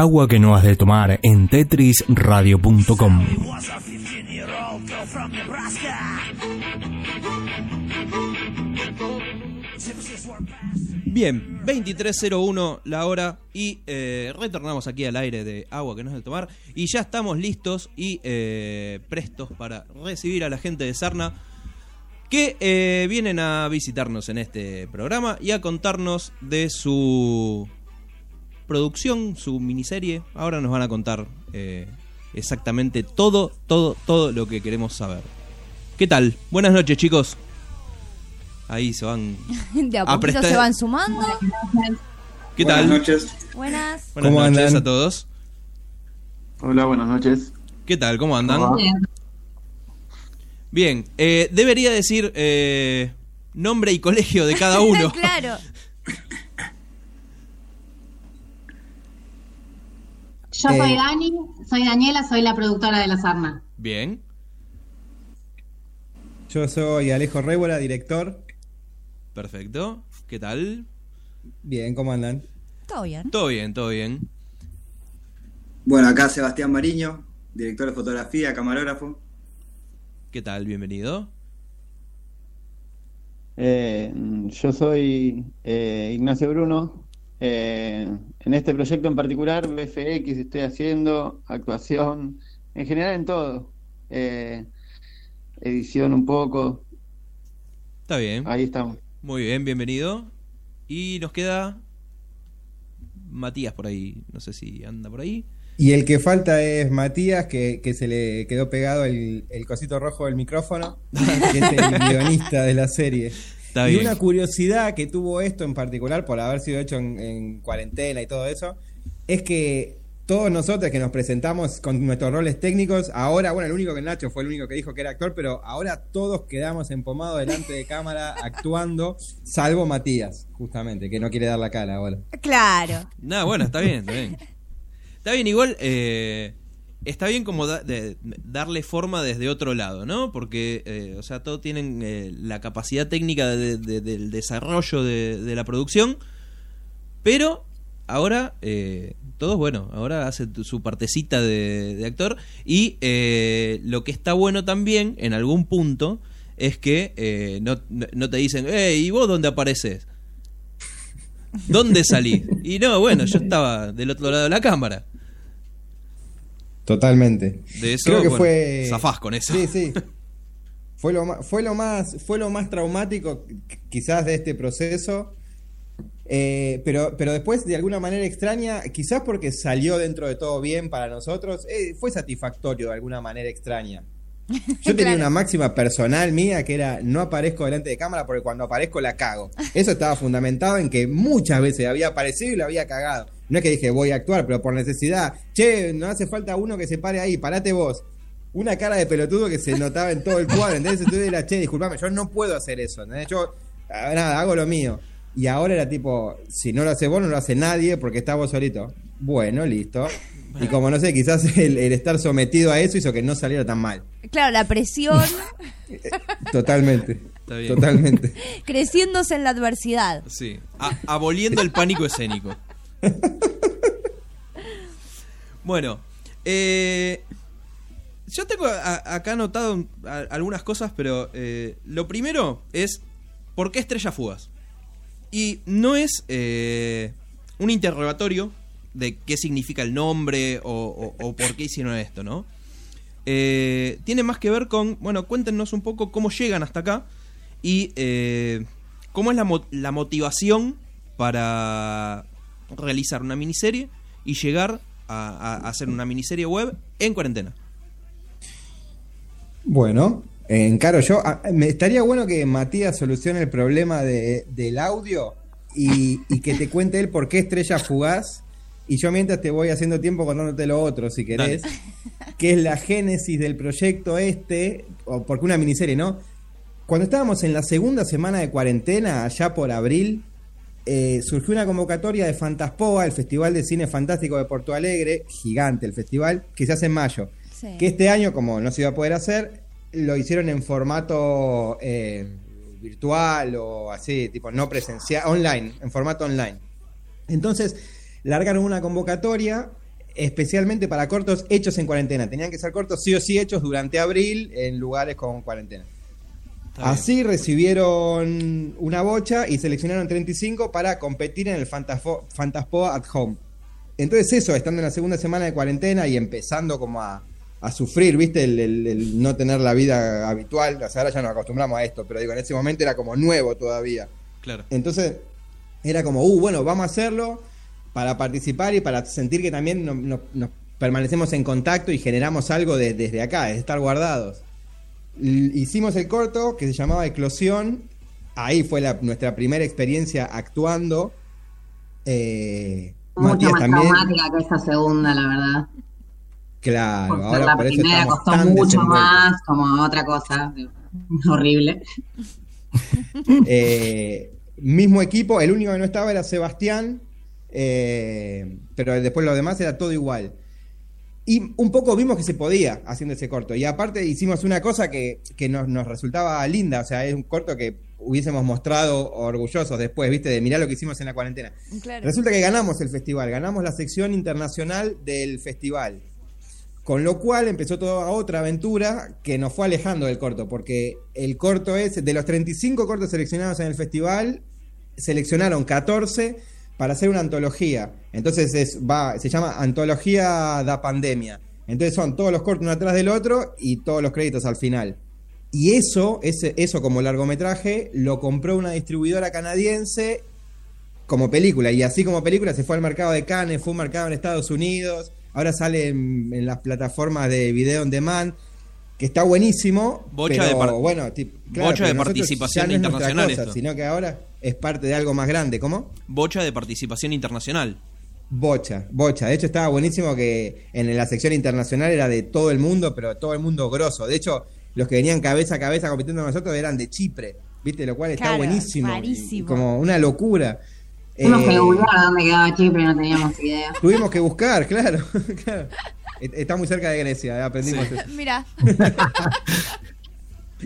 Agua que no has de tomar en tetrisradio.com. Bien, 23.01 la hora y eh, retornamos aquí al aire de agua que no es de tomar y ya estamos listos y eh, prestos para recibir a la gente de Sarna que eh, vienen a visitarnos en este programa y a contarnos de su producción, su miniserie. Ahora nos van a contar eh, exactamente todo, todo, todo lo que queremos saber. ¿Qué tal? Buenas noches, chicos. Ahí se van. De a a poquito prestar- se van sumando. ¿Qué tal? Buenas noches. Buenas. Buenas ¿Cómo noches andan? a todos. Hola, buenas noches. ¿Qué tal? ¿Cómo andan? Bien, eh, debería decir eh, nombre y colegio de cada uno. claro. Yo Eh. soy Dani, soy Daniela, soy la productora de La Sarna. Bien, Yo soy Alejo Rébola, director. perfecto. ¿Qué tal? Bien, ¿cómo andan? Todo bien. Todo bien, todo bien. Bueno, acá Sebastián Mariño, director de fotografía, camarógrafo. ¿Qué tal? Bienvenido. Eh, yo soy eh, Ignacio Bruno. Eh, en este proyecto en particular, BFX, estoy haciendo actuación, en general en todo. Eh, edición un poco, Está bien. ahí estamos. Muy bien, bienvenido. Y nos queda Matías por ahí. No sé si anda por ahí. Y el que falta es Matías, que, que se le quedó pegado el, el cosito rojo del micrófono, que es el guionista de la serie. Está y bien. una curiosidad que tuvo esto en particular, por haber sido hecho en, en cuarentena y todo eso, es que todos nosotros que nos presentamos con nuestros roles técnicos, ahora, bueno, el único que Nacho fue el único que dijo que era actor, pero ahora todos quedamos empomados delante de cámara actuando, salvo Matías, justamente, que no quiere dar la cara ahora. Claro. Nada, bueno, está bien, está bien. Está bien, igual. eh, está bien como darle forma desde otro lado, ¿no? Porque, eh, o sea, todos tienen eh, la capacidad técnica de- de- del desarrollo de, la producción, pero ahora eh, todos, bueno, ahora hace su partecita de, actor y eh, lo que está bueno también, en algún punto, es que eh, no- no te dicen, hey, ¿y vos dónde apareces? ¿Dónde salís? Y no, bueno, yo estaba del otro lado de la cámara. Totalmente. De eso, Creo que bueno, fue. zafás con eso. Sí, sí. Fue lo más, fue lo más, fue lo más traumático qu- quizás de este proceso. Eh, pero, pero después, de alguna manera extraña, quizás porque salió dentro de todo bien para nosotros, eh, fue satisfactorio de alguna manera extraña. Yo tenía una máxima personal mía que era no aparezco delante de cámara porque cuando aparezco la cago. Eso estaba fundamentado en que muchas veces había aparecido y la había cagado. No es que dije voy a actuar, pero por necesidad. Che, no hace falta uno que se pare ahí, parate vos. Una cara de pelotudo que se notaba en todo el cuadro. Entonces tú era, che, disculpame, yo no puedo hacer eso. ¿entendés? Yo, nada, hago lo mío. Y ahora era tipo, si no lo hace vos, no lo hace nadie porque estás vos solito. Bueno, listo. Y como no sé, quizás el, el estar sometido a eso hizo que no saliera tan mal. Claro, la presión Totalmente. Está bien. Totalmente. creciéndose en la adversidad. Sí. A- aboliendo el pánico escénico. Bueno, eh, yo tengo acá anotado algunas cosas, pero eh, lo primero es ¿por qué Estrella Fugas? Y no es eh, un interrogatorio de qué significa el nombre o, por qué hicieron esto, ¿no? Tiene más que ver con, bueno, cuéntenos un poco cómo llegan hasta acá y cómo es la motivación para realizar una miniserie y llegar a, hacer una miniserie web en cuarentena. Bueno, encaro yo. Ah, Me estaría bueno que Matías solucione el problema de- del audio y, y que te cuente él por qué estrella fugaz. Y yo mientras te voy haciendo tiempo contándote lo otro, si querés. Que es la génesis del proyecto este, o porque una miniserie, ¿no? Cuando estábamos en la segunda semana de cuarentena, allá por abril, eh, surgió una convocatoria de Fantaspoa, el Festival de Cine Fantástico de Porto Alegre, gigante el festival, que se hace en mayo. Sí. Que este año, como no se iba a poder hacer, lo hicieron en formato eh, virtual o así, tipo no presencial, online, en formato online. Entonces, largaron una convocatoria especialmente para cortos hechos en cuarentena. Tenían que ser cortos sí o sí hechos durante abril en lugares con cuarentena. Está bien. Así recibieron una bocha y seleccionaron 35 para competir en el Fantasfo- Fantaspoa at Home. Entonces eso, estando en la segunda semana de cuarentena y empezando como a, a sufrir, ¿viste? El, el- el no tener la vida habitual. O sea, ahora ya nos acostumbramos a esto, pero digo, en ese momento era como nuevo todavía. Claro. Entonces era como, uh, bueno, vamos a hacerlo para participar y para sentir que también no- no- nos permanecemos en contacto y generamos algo de- desde acá, de estar guardados. Hicimos el corto que se llamaba Eclosión. Ahí fue la- nuestra primera experiencia actuando. Eh, Mucho Matías más también. traumática que esta segunda, la verdad. Claro, ahora la por primera costó mucho más, como otra cosa. Horrible. Eh, mismo equipo, el único que no estaba era Sebastián, eh, pero después lo demás era todo igual. Y un poco vimos que se podía haciendo ese corto. Y aparte hicimos una cosa que, que nos, nos resultaba linda, o sea, es un corto que hubiésemos mostrado orgullosos después, viste, de mirar lo que hicimos en la cuarentena. Claro. Resulta que ganamos el festival, ganamos la sección internacional del festival. Con lo cual empezó toda otra aventura que nos fue alejando del corto, porque el corto es, de los 35 cortos seleccionados en el festival, seleccionaron 14 para hacer una antología. Entonces es, va, se llama Antología da Pandemia. Entonces son todos los cortos uno atrás del otro y todos los créditos al final. Y eso, ese, eso como largometraje, lo compró una distribuidora canadiense como película. Y así como película se fue al mercado de Cannes, fue un mercado en Estados Unidos, ahora sale en, en las plataformas de video on demand, que está buenísimo. Bocha pero de bueno, bocha pero de participación no internacional cosa, esto. sino que ahora es parte de algo más grande. ¿Cómo? Bocha de participación internacional. Bocha, bocha. De hecho, estaba buenísimo que en la sección internacional era de todo el mundo, pero todo el mundo grosso. De hecho, los que venían cabeza a cabeza compitiendo con nosotros eran de Chipre, ¿viste? Lo cual está Claro, buenísimo. rarísimo. y Como una locura. Tuvimos Eh, que googlear dónde quedaba Chipre y no teníamos idea. Tuvimos que buscar, claro. claro. Está muy cerca de Grecia, aprendimos eso. Mira,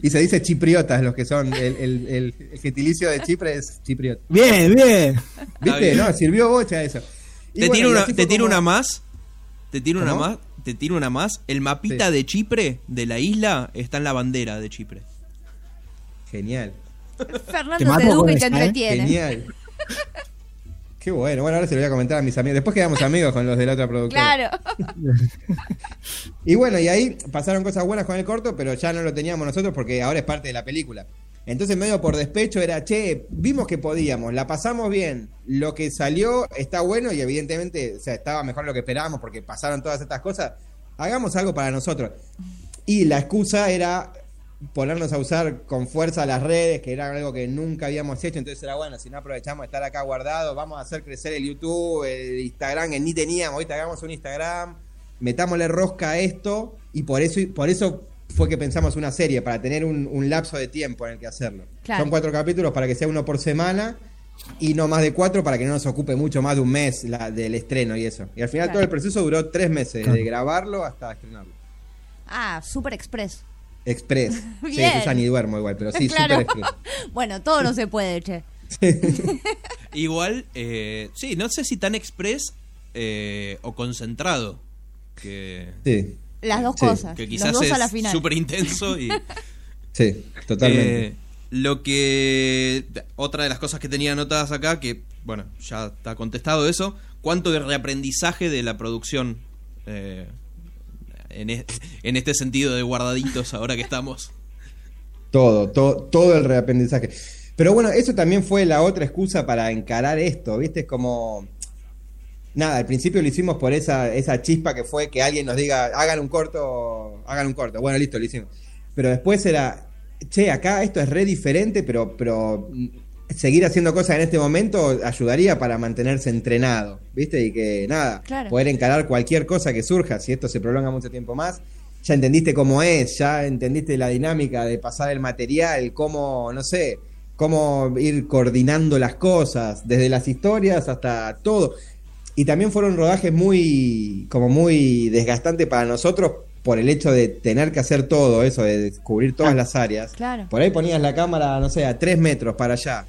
Y se dice chipriotas los que son. El, el- el- el gentilicio de Chipre es chipriota. Bien, bien. ¿Viste? bien. No, sirvió bocha eso. Y Te bueno, tiro, una, te tiro como- una más. Te tiro una más. Te tiro una más. El mapita Sí. de Chipre, de la isla, está en la bandera de Chipre. Genial. Fernando Te te, educa y te ¿eh? entretiene. Genial. Qué bueno. Bueno, ahora se lo voy a comentar a mis amigos. Después quedamos amigos con los de la otra productora. Claro. Y bueno, y ahí pasaron cosas buenas con el corto, pero ya no lo teníamos nosotros porque ahora es parte de la película. Entonces, medio por despecho era, che, vimos que podíamos, la pasamos bien, lo que salió está bueno y evidentemente, o sea, estaba mejor lo que esperábamos porque pasaron todas estas cosas. Hagamos algo para nosotros. Y la excusa era ponernos a usar con fuerza las redes, que era algo que nunca habíamos hecho, entonces era bueno, si no aprovechamos de estar acá guardados, vamos a hacer crecer el YouTube, el Instagram, que ni teníamos, ahorita hagamos un Instagram, metámosle rosca a esto, y por eso, por eso fue que pensamos una serie, para tener un, un lapso de tiempo en el que hacerlo. Claro. Son cuatro capítulos para que sea uno por semana, y no más de cuatro para que no nos ocupe mucho más de un mes la, del estreno y eso. Y al final Claro. todo el proceso duró tres meses, Claro. de grabarlo hasta estrenarlo. Ah, Super Express. Express. Sí, Bien. ya ni duermo igual, pero sí, claro. super express. bueno, todo no se puede, che. Igual, eh, sí, no sé si tan express eh, o concentrado. Que, Sí, Las dos Sí. cosas. que Los quizás dos es a la final. súper intenso y... sí, totalmente. Eh, lo que. Otra de las cosas que tenía anotadas acá, que, bueno, ya está contestado eso. ¿Cuánto de reaprendizaje de la producción eh, en, en este sentido de guardaditos ahora que estamos? Todo, todo, todo el reaprendizaje. Pero bueno, eso también fue la otra excusa para encarar esto, ¿viste? Es como. Nada, al principio lo hicimos por esa, esa chispa que fue que alguien nos diga, hagan un corto, hagan un corto. Bueno, listo, lo hicimos. Pero después era, che, acá esto es re diferente, pero, pero seguir haciendo cosas en este momento ayudaría para mantenerse entrenado, ¿viste? Y que nada, Claro. poder encarar cualquier cosa que surja, si esto se prolonga mucho tiempo más, ya entendiste cómo es, ya entendiste la dinámica de pasar el material, cómo, no sé, cómo ir coordinando las cosas, desde las historias hasta todo. Y también fueron rodajes muy, como muy desgastantes para nosotros por el hecho de tener que hacer todo eso, de descubrir todas las áreas. Claro. Por ahí ponías la cámara, no sé, a tres metros para allá.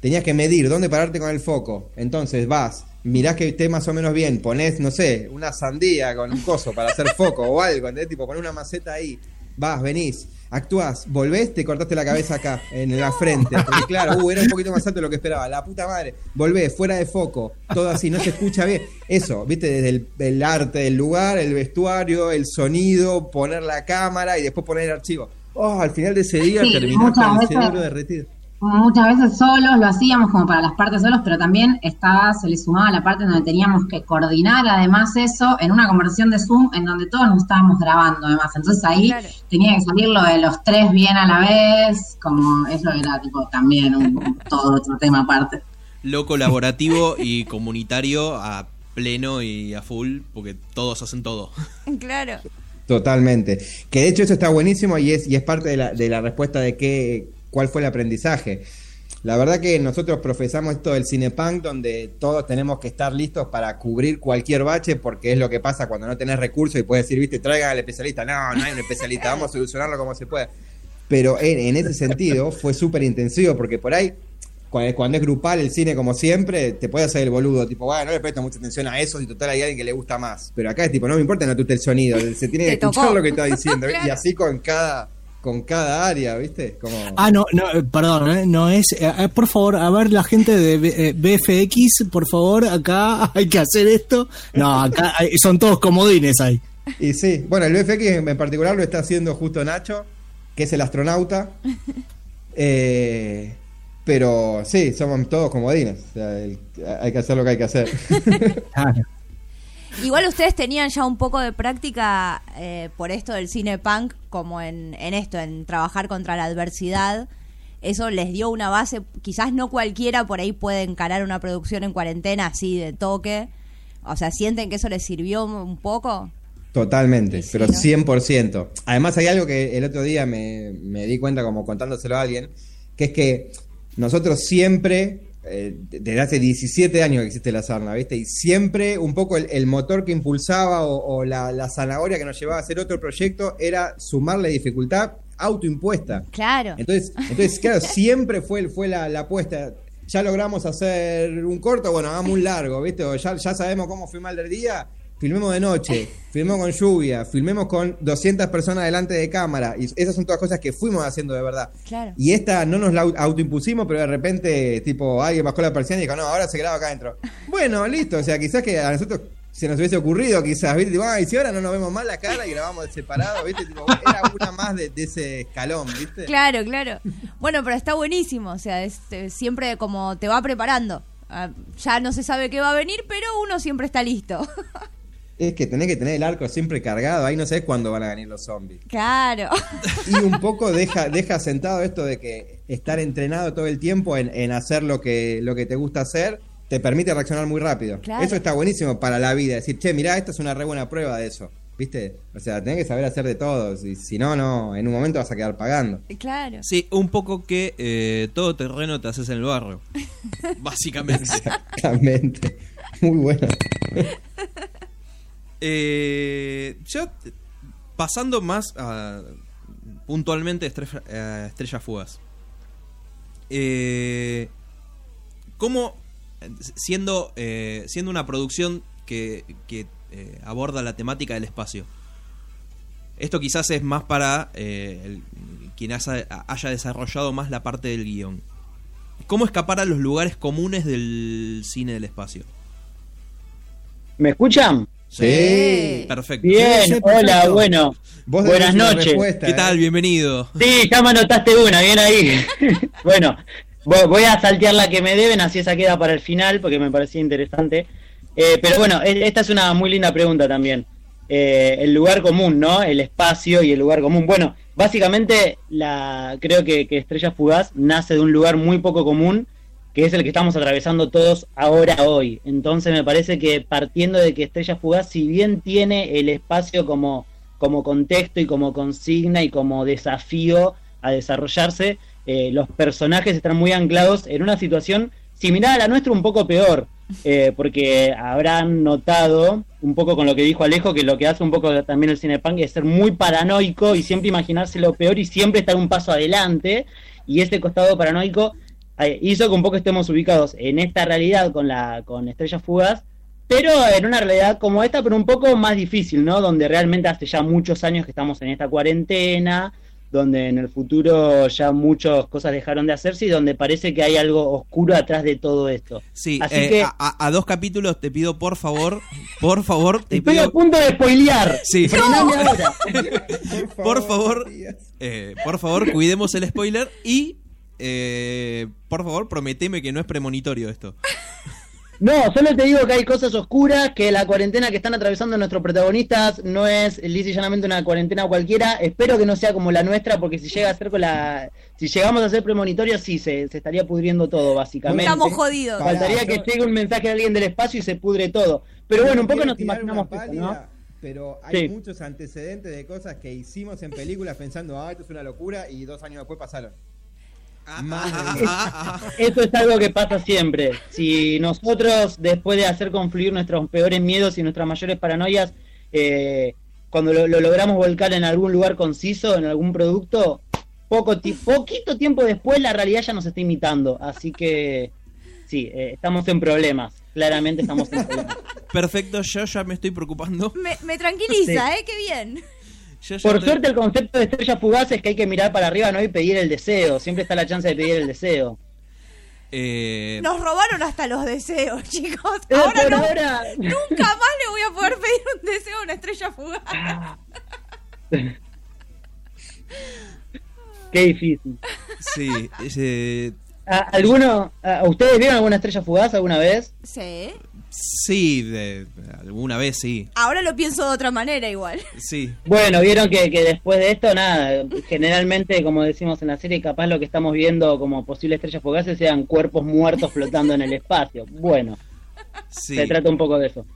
Tenías que medir dónde pararte con el foco. Entonces vas, mirás que esté más o menos bien, ponés, no sé, una sandía con un coso para hacer foco o algo, ¿entendés? Tipo, ponés una maceta ahí, vas, venís, actuás, volvés, te cortaste la cabeza acá, en la frente. Porque claro, uh, era un poquito más alto de lo que esperaba. La puta madre, volvés, fuera de foco, todo así, no se escucha bien. Eso, viste, desde el, el arte del lugar, el vestuario, el sonido, poner la cámara y después poner el archivo. Oh, al final de ese día Sí, terminaste el cerebro derretido. Muchas veces solos lo hacíamos como para las partes solos, pero también estaba, se le sumaba la parte donde teníamos que coordinar además eso en una conversión de Zoom en donde todos nos estábamos grabando además. Entonces ahí Claro. tenía que salir lo de los tres bien a la vez, como eso era tipo también un, un- todo otro tema aparte. Lo colaborativo y comunitario a pleno y a full, porque todos hacen todo. Claro. Totalmente. Que de hecho eso está buenísimo y es, y es parte de la, de la respuesta de qué, cuál fue el aprendizaje. La verdad que nosotros profesamos esto del cinepunk donde todos tenemos que estar listos para cubrir cualquier bache porque es lo que pasa cuando no tenés recursos y puedes decir, viste, traigan al especialista. No, no hay un especialista, vamos a solucionarlo como se pueda. Pero en, en ese sentido fue súper intensivo porque por ahí, cuando, es grupal el cine como siempre, te puede hacer el boludo, tipo, bueno, no le presto mucha atención a eso si total hay alguien que le gusta más. Pero acá es tipo, no me importa no te el sonido, se tiene que escuchar lo que está diciendo. Y así con cada, con cada área, ¿viste? Como... Ah, no, no, eh, perdón, eh, no es. eh, por favor, a ver, la gente de BFX, por favor, acá hay que hacer esto. No, acá hay- son todos comodines ahí. Y sí, bueno, el BFX en particular lo está haciendo justo Nacho, que es el astronauta. Eh, pero sí, somos todos comodines. O sea, el- hay que hacer lo que hay que hacer. Claro. Igual ustedes tenían ya un poco de práctica eh, por esto del cine punk, como en, en esto, en trabajar contra la adversidad. Eso les dio una base, quizás no cualquiera por ahí puede encarar una producción en cuarentena así de toque. O sea, ¿sienten que eso les sirvió un poco? Totalmente, Sí, pero ¿no? 100%. Además hay algo que el otro día me, me di cuenta como contándoselo a alguien, que es que nosotros siempre, eh, desde hace 17 años que existe la sarna, ¿viste? Y siempre un poco el, el motor que impulsaba o, o la, la zanahoria que nos llevaba a hacer otro proyecto era sumarle dificultad autoimpuesta. Claro. Entonces, entonces claro, siempre fue, fue la, la apuesta. Ya logramos hacer un corto, bueno, hagamos un largo, ¿viste? O ya, ya sabemos cómo fue mal del día, filmemos de noche, filmemos con lluvia, filmemos con 200 personas delante de cámara. Y esas son todas cosas que fuimos haciendo de verdad. Claro. Y esta no nos la au- autoimpusimos, pero de repente, tipo, alguien bajó la persiana y dijo, no, ahora se graba acá adentro. Bueno, listo, o sea, quizás que a nosotros se nos hubiese ocurrido, quizás, ¿viste? Tipo, ay, si ahora no nos vemos más la cara y grabamos separado, ¿viste? Tipo, era una más de, de ese escalón, ¿viste? Claro, claro. Bueno, pero está buenísimo, o sea, es, eh, siempre como te va preparando. Ah, ya no se sabe qué va a venir, pero uno siempre está listo. Es que tenés que tener el arco siempre cargado, ahí no sabes cuándo van a venir los zombies. claro. Y un poco deja, deja sentado esto de que estar entrenado todo el tiempo en, en hacer lo que, lo que te gusta hacer te permite reaccionar muy rápido. Claro. Eso está buenísimo para la vida. Decir, che, mirá, esta es una re buena prueba de eso. ¿Viste? O sea, tenés que saber hacer de todo. Y si no, no, en un momento vas a quedar pagando. Claro. Sí, un poco que eh, todo terreno te haces en el barrio. Básicamente. Exactamente. Muy bueno. Eh, eh, pasando más a, puntualmente Estrella, a Estrellas Fugas. Eh, ¿Cómo, siendo, eh, siendo una producción que, que, eh, aborda la temática del espacio, esto quizás es más para quien haya, haya desarrollado más la parte del guion. ¿Cómo escapar a los lugares comunes del cine del espacio? ¿Me escuchan? Sí. Perfecto. Bien, hola, bueno. Vos Buenas noches. ¿Qué ¿eh? tal? Bienvenido. Sí, ya me anotaste una, bien ahí. bueno, vo- voy a saltear la que me deben, así esa queda para el final, porque me parecía interesante. Eh, pero bueno, e- esta es una muy linda pregunta también. Eh, el lugar común, ¿no? El espacio y el lugar común. Bueno, básicamente la creo que, que Estrella Fugaz nace de un lugar muy poco común, que es el que estamos atravesando todos ahora, hoy. Entonces me parece que partiendo de que Estrella Fugaz, si bien tiene el espacio como, como contexto y como consigna y como desafío a desarrollarse, eh, los personajes están muy anclados en una situación similar a la nuestra, un poco peor, eh, porque habrán notado, un poco con lo que dijo Alejo, que lo que hace un poco también el cinepunk es ser muy paranoico y siempre imaginarse lo peor y siempre estar un paso adelante, y ese costado paranoico hizo que un poco estemos ubicados en esta realidad con la con Estrellas Fugas, pero en una realidad como esta, pero un poco más difícil, ¿no? Donde realmente hace ya muchos años que estamos en esta cuarentena, donde en el futuro ya muchas cosas dejaron de hacerse y donde parece que hay algo oscuro atrás de todo esto. Sí, Así eh, que a, a- a dos capítulos te pido por favor, por favor, te estoy a pido, punto de spoilear. Sí. Ahora. por favor, eh, por favor, cuidemos el spoiler y eh, por favor, prometeme que no es premonitorio esto. No, solo te digo que hay cosas oscuras, que la cuarentena que están atravesando nuestros protagonistas no es lisa y llanamente una cuarentena cualquiera. Espero que no sea como la nuestra, porque si llega a ser con la, si llegamos a ser premonitorios, sí, se, se estaría pudriendo todo, básicamente. Estamos jodidos. Faltaría Pará, que yo- llegue un mensaje de alguien del espacio y se pudre todo. Pero bueno, un poco nos imaginamos pálida, ¿no? Pero hay Sí. muchos antecedentes de cosas que hicimos en películas pensando, ah, esto es una locura, y dos años después pasaron. Eso es algo que pasa siempre. Si nosotros, después de hacer confluir nuestros peores miedos y nuestras mayores paranoias, eh, cuando lo, lo logramos volcar en algún lugar conciso, en algún producto, poco ti- poquito tiempo después la realidad ya nos está imitando. Así que sí, eh, estamos en problemas. Claramente estamos en problemas. Perfecto, yo ya me estoy preocupando. Me, me tranquiliza, Sí. ¿eh? Qué bien. Yo Por estoy- suerte el concepto de estrellas fugaces es que hay que mirar para arriba no y pedir el deseo. Siempre está la chance de pedir el deseo. eh, Nos robaron hasta los deseos, chicos. Eh, Ahora no, ahora. nunca más le voy a poder pedir un deseo a una estrella fugaz. Qué difícil. sí, ¿A- ¿Alguno, a- ¿Ustedes vieron alguna estrella fugaz alguna vez? Sí. Sí, de- alguna vez sí, Ahora lo pienso de otra manera igual. sí. Bueno, vieron que, que después de esto, nada, generalmente, como decimos en la serie, capaz lo que estamos viendo como posibles estrellas fugaces sean cuerpos muertos flotando en el espacio. Bueno, Sí, se trata un poco de eso.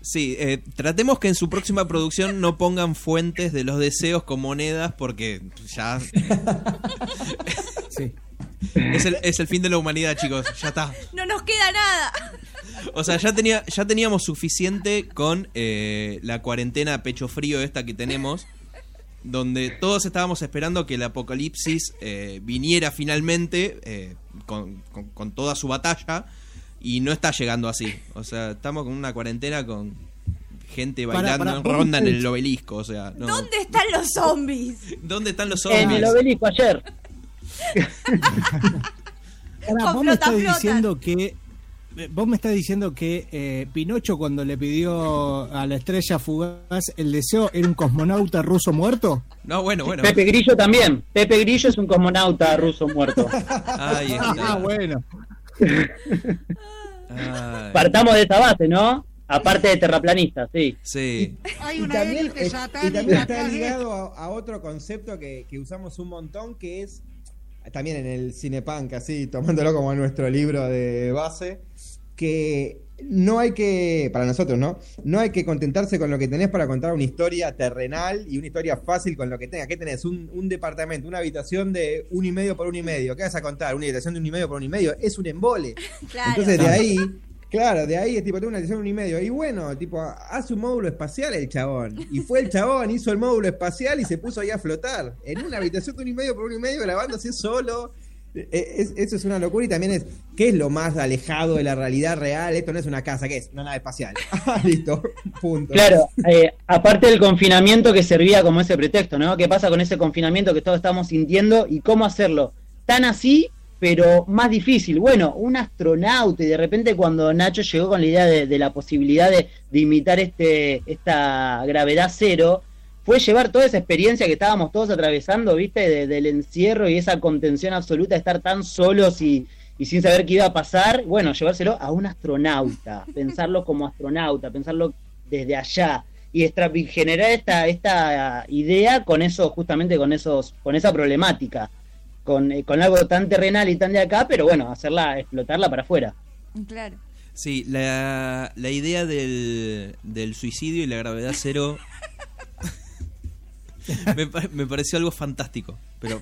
sí eh, tratemos que en su próxima producción no pongan fuentes de los deseos con monedas porque ya Sí. es el, es el fin de la humanidad, chicos, ya está. No nos queda nada. O sea, ya, tenía, ya teníamos suficiente con eh, la cuarentena pecho frío esta que tenemos, donde todos estábamos esperando que el apocalipsis eh, viniera finalmente eh, con, con- con toda su batalla y no está llegando así. O sea, estamos con una cuarentena con gente Para, bailando para, en vos ronda en el obelisco. O sea, no. ¿Dónde están los zombies? ¿Dónde están los En el zombies? obelisco ayer. Con vos me estás flota, diciendo que vos me estás diciendo que eh, Pinocho cuando le pidió a la estrella fugaz el deseo era un cosmonauta ruso muerto. No, bueno, bueno. Pepe Grillo también. Pepe Grillo es un cosmonauta ruso muerto. Ahí está. Ah, bueno. Ay, Partamos de esa base, ¿no? Aparte de terraplanistas, sí. sí. y también, es- y también está ligado a, a otro concepto que, que usamos un montón, que es también en el cinepunk, así, tomándolo como nuestro libro de base, que no hay que, para nosotros, ¿no? No hay que contentarse con lo que tenés para contar una historia terrenal y una historia fácil con lo que tengas. ¿Qué tenés? Un, un departamento, una habitación de un y medio por un y medio. ¿Qué vas a contar? Una habitación de un y medio por un y medio. Es un embole. Claro. Entonces de ahí, claro, de ahí es tipo, tengo una edición un y medio. Y bueno, tipo, hace un módulo espacial el chabón. Y fue el chabón, hizo el módulo espacial y se puso ahí a flotar. En una habitación de un y medio por un y medio grabando así solo. Eh, es- eso es una locura y también es, ¿qué es lo más alejado de la realidad real? Esto no es una casa, ¿qué es? Una nave espacial. Ah, listo, punto. Claro, eh, aparte del confinamiento que servía como ese pretexto, ¿no? ¿Qué pasa con ese confinamiento que todos estamos sintiendo y cómo hacerlo? Tan así, pero más difícil. Bueno, un astronauta y de repente cuando Nacho llegó con la idea de, la posibilidad de, imitar este esta gravedad cero, fue llevar toda esa experiencia que estábamos todos atravesando, ¿viste? De- del encierro y esa contención absoluta de estar tan solos y, y sin saber qué iba a pasar, bueno, llevárselo a un astronauta, pensarlo como astronauta, pensarlo desde allá y generar esta, esta idea con eso, justamente con esos, con esa problemática, con, eh, con algo tan terrenal y tan de acá, pero bueno, hacerla, explotarla para afuera. Claro. Sí, la, la idea del, del suicidio y la gravedad cero me, pa- me pareció algo fantástico, pero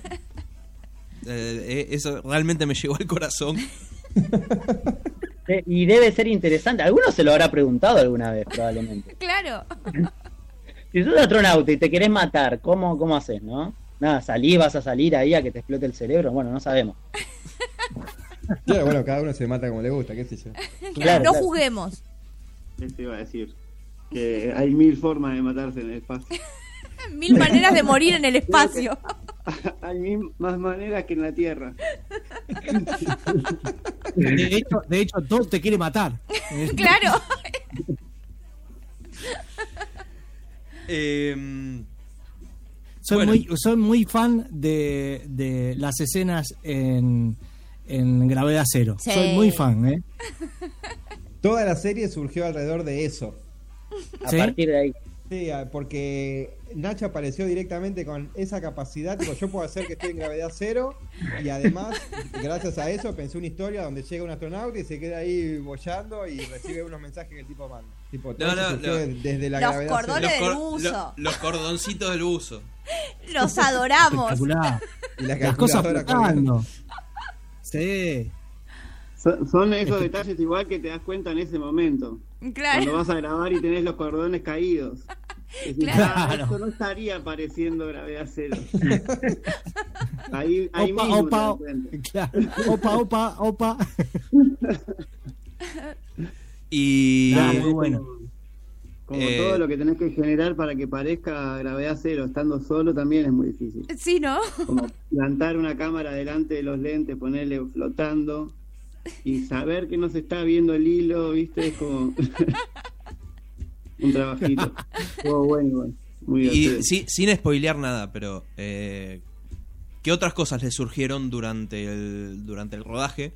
eh, eh, eso realmente me llegó al corazón. Y debe ser interesante, alguno se lo habrá preguntado alguna vez, probablemente. Claro. Si sos astronauta y te querés matar, ¿cómo, cómo haces, no? Nada, salí, vas a salir ahí a que te explote el cerebro, bueno, no sabemos. Claro, bueno, cada uno se mata como le gusta, qué sé yo. Claro, no claro. juguemos. Eso iba a decir. Que hay mil formas de matarse en el espacio. Mil maneras de morir en el espacio. hay mil más maneras que en la Tierra. De hecho, de hecho todo te quiere matar. Claro. Eh, Soy, Bueno. muy, soy muy fan de, de las escenas en, en Gravedad Cero. Sí. Soy muy fan, ¿eh? Toda la serie surgió alrededor de eso. A ¿Sí? partir de ahí. Sí, porque Nacho apareció directamente con esa capacidad. Digo, yo puedo hacer que estoy en gravedad cero. Y además, gracias a eso, pensé una historia donde llega un astronauta y se queda ahí bollando y recibe unos mensajes que el tipo manda. Tipo, todo No, no, no. de- desde la Los gravedad cordones cero. los, del buzo. lo- los cordoncitos del buzo. Los adoramos. Espectacular. Y la Las cosas flotando. Sí. Son, son esos detalles igual que te das cuenta en ese momento. Cuando Claro. vas a grabar y tenés los cordones caídos. Decís, Claro. "Ah, esto no estaría apareciendo gravedad cero. ahí ahí Opa, mismo opa, claro. opa, opa, opa. Y Claro, muy bueno. Como, Eh, todo lo que tenés que generar para que parezca gravedad cero estando solo también es muy difícil. Sí, ¿no? Como plantar una cámara delante de los lentes, ponerle flotando y saber que no se está viendo el hilo, ¿viste? Es como un trabajito. Estuvo bueno igual. Muy Y sí, sin spoilear nada, pero eh, ¿qué otras cosas le surgieron durante el, durante el rodaje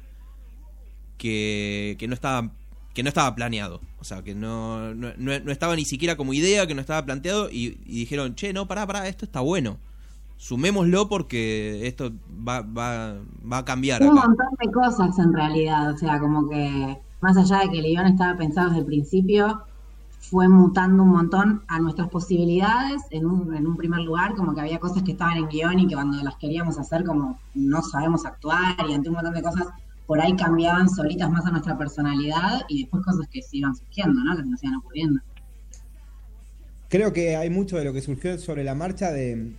que, que no estaba que no estaba planeado? O sea, que no, no, no- estaba ni siquiera como idea, que no estaba planteado y, y dijeron, che, no, pará, pará, esto está bueno. Sumémoslo porque esto va, va, va a cambiar Un montón de cosas en realidad, o sea, como que más allá de que el guion estaba pensado desde el principio, fue mutando un montón a nuestras posibilidades en un, en un primer lugar, como que había cosas que estaban en guion y que cuando las queríamos hacer como no sabemos actuar y ante un montón de cosas por ahí cambiaban solitas más a nuestra personalidad y después cosas que se iban surgiendo, ¿no? Que se nos iban ocurriendo. Creo que hay mucho de lo que surgió sobre la marcha de,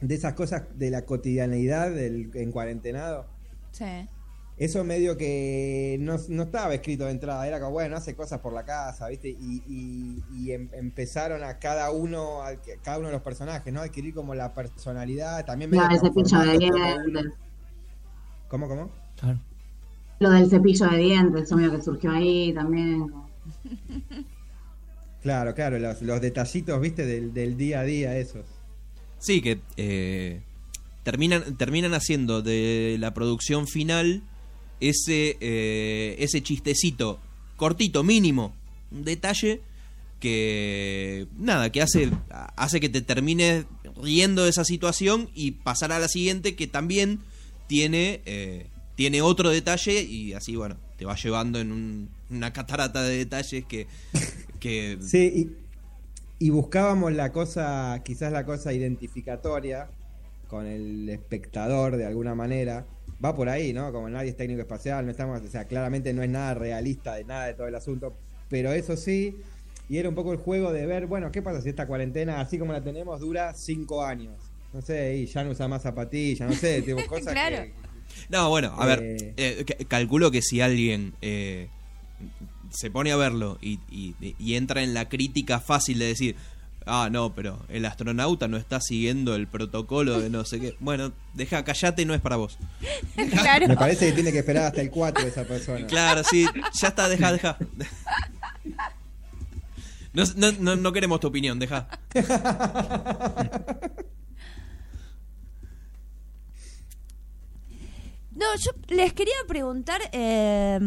de esas cosas de la cotidianeidad del, en cuarentenado. Sí. Eso medio que no, no estaba escrito de entrada, era como, bueno, hace cosas por la casa, ¿viste? Y, y- y em- empezaron a cada uno, a cada uno de los personajes, ¿no? Adquirir como la personalidad, también medio del cepillo de ¿Cómo, cómo? Claro. Lo del cepillo de dientes, eso medio que surgió ahí también. Claro, claro, los, los detallitos, ¿viste? Del, del día a día, esos. Sí, que eh, terminan, terminan haciendo de la producción final ese, eh, ese chistecito cortito, mínimo, un detalle que nada, que hace, hace que te termines riendo de esa situación y pasar a la siguiente que también tiene, eh, tiene otro detalle y así, bueno, te va llevando en un- una catarata de detalles que... que Sí, y, y buscábamos la cosa, quizás la cosa identificatoria con el espectador de alguna manera. Va por ahí, ¿no? Como nadie es técnico espacial, no estamos, o sea, claramente no es nada realista de nada de todo el asunto, pero eso sí, y era un poco el juego de ver, bueno, ¿qué pasa si esta cuarentena, así como la tenemos, dura cinco años? No sé, y ya no usa más zapatillas, no sé, tipo cosas Claro. que... No, bueno, a ver, Eh. eh, ca- calculo que si alguien eh, se pone a verlo y, y- y entra en la crítica fácil de decir, ah, no, pero el astronauta no está siguiendo el protocolo de no sé qué. Bueno, deja, callate, no es para vos. Claro. Me parece que tiene que esperar hasta el 4 esa persona. Claro, sí, ya está, deja, deja. No, no, no, no queremos tu opinión, deja. No, yo les quería preguntar, eh,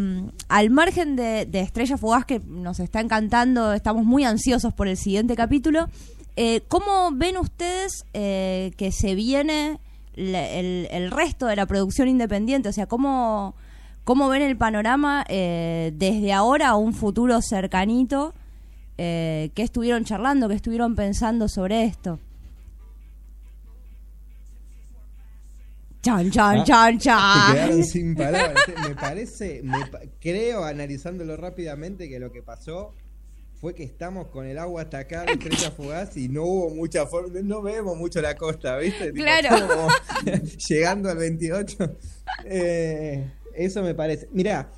al margen de, de Estrella Fugaz, que nos está encantando, estamos muy ansiosos por el siguiente capítulo, eh, ¿cómo ven ustedes eh, que se viene el resto de la producción independiente? O sea, ¿cómo, cómo ven el panorama eh, desde ahora a un futuro cercanito? Eh, ¿Qué estuvieron charlando? ¿Qué estuvieron pensando sobre esto? Chan, chan, Ah, chan, chan. quedaron sin palabras. Me parece, me creo, analizándolo rápidamente, que lo que pasó fue que estamos con el agua hasta acá de estrella fugaz y no hubo mucha forma, no vemos mucho la costa, ¿viste? Tipo, Claro. como llegando al 28. Eh, Eso me parece. Mirá,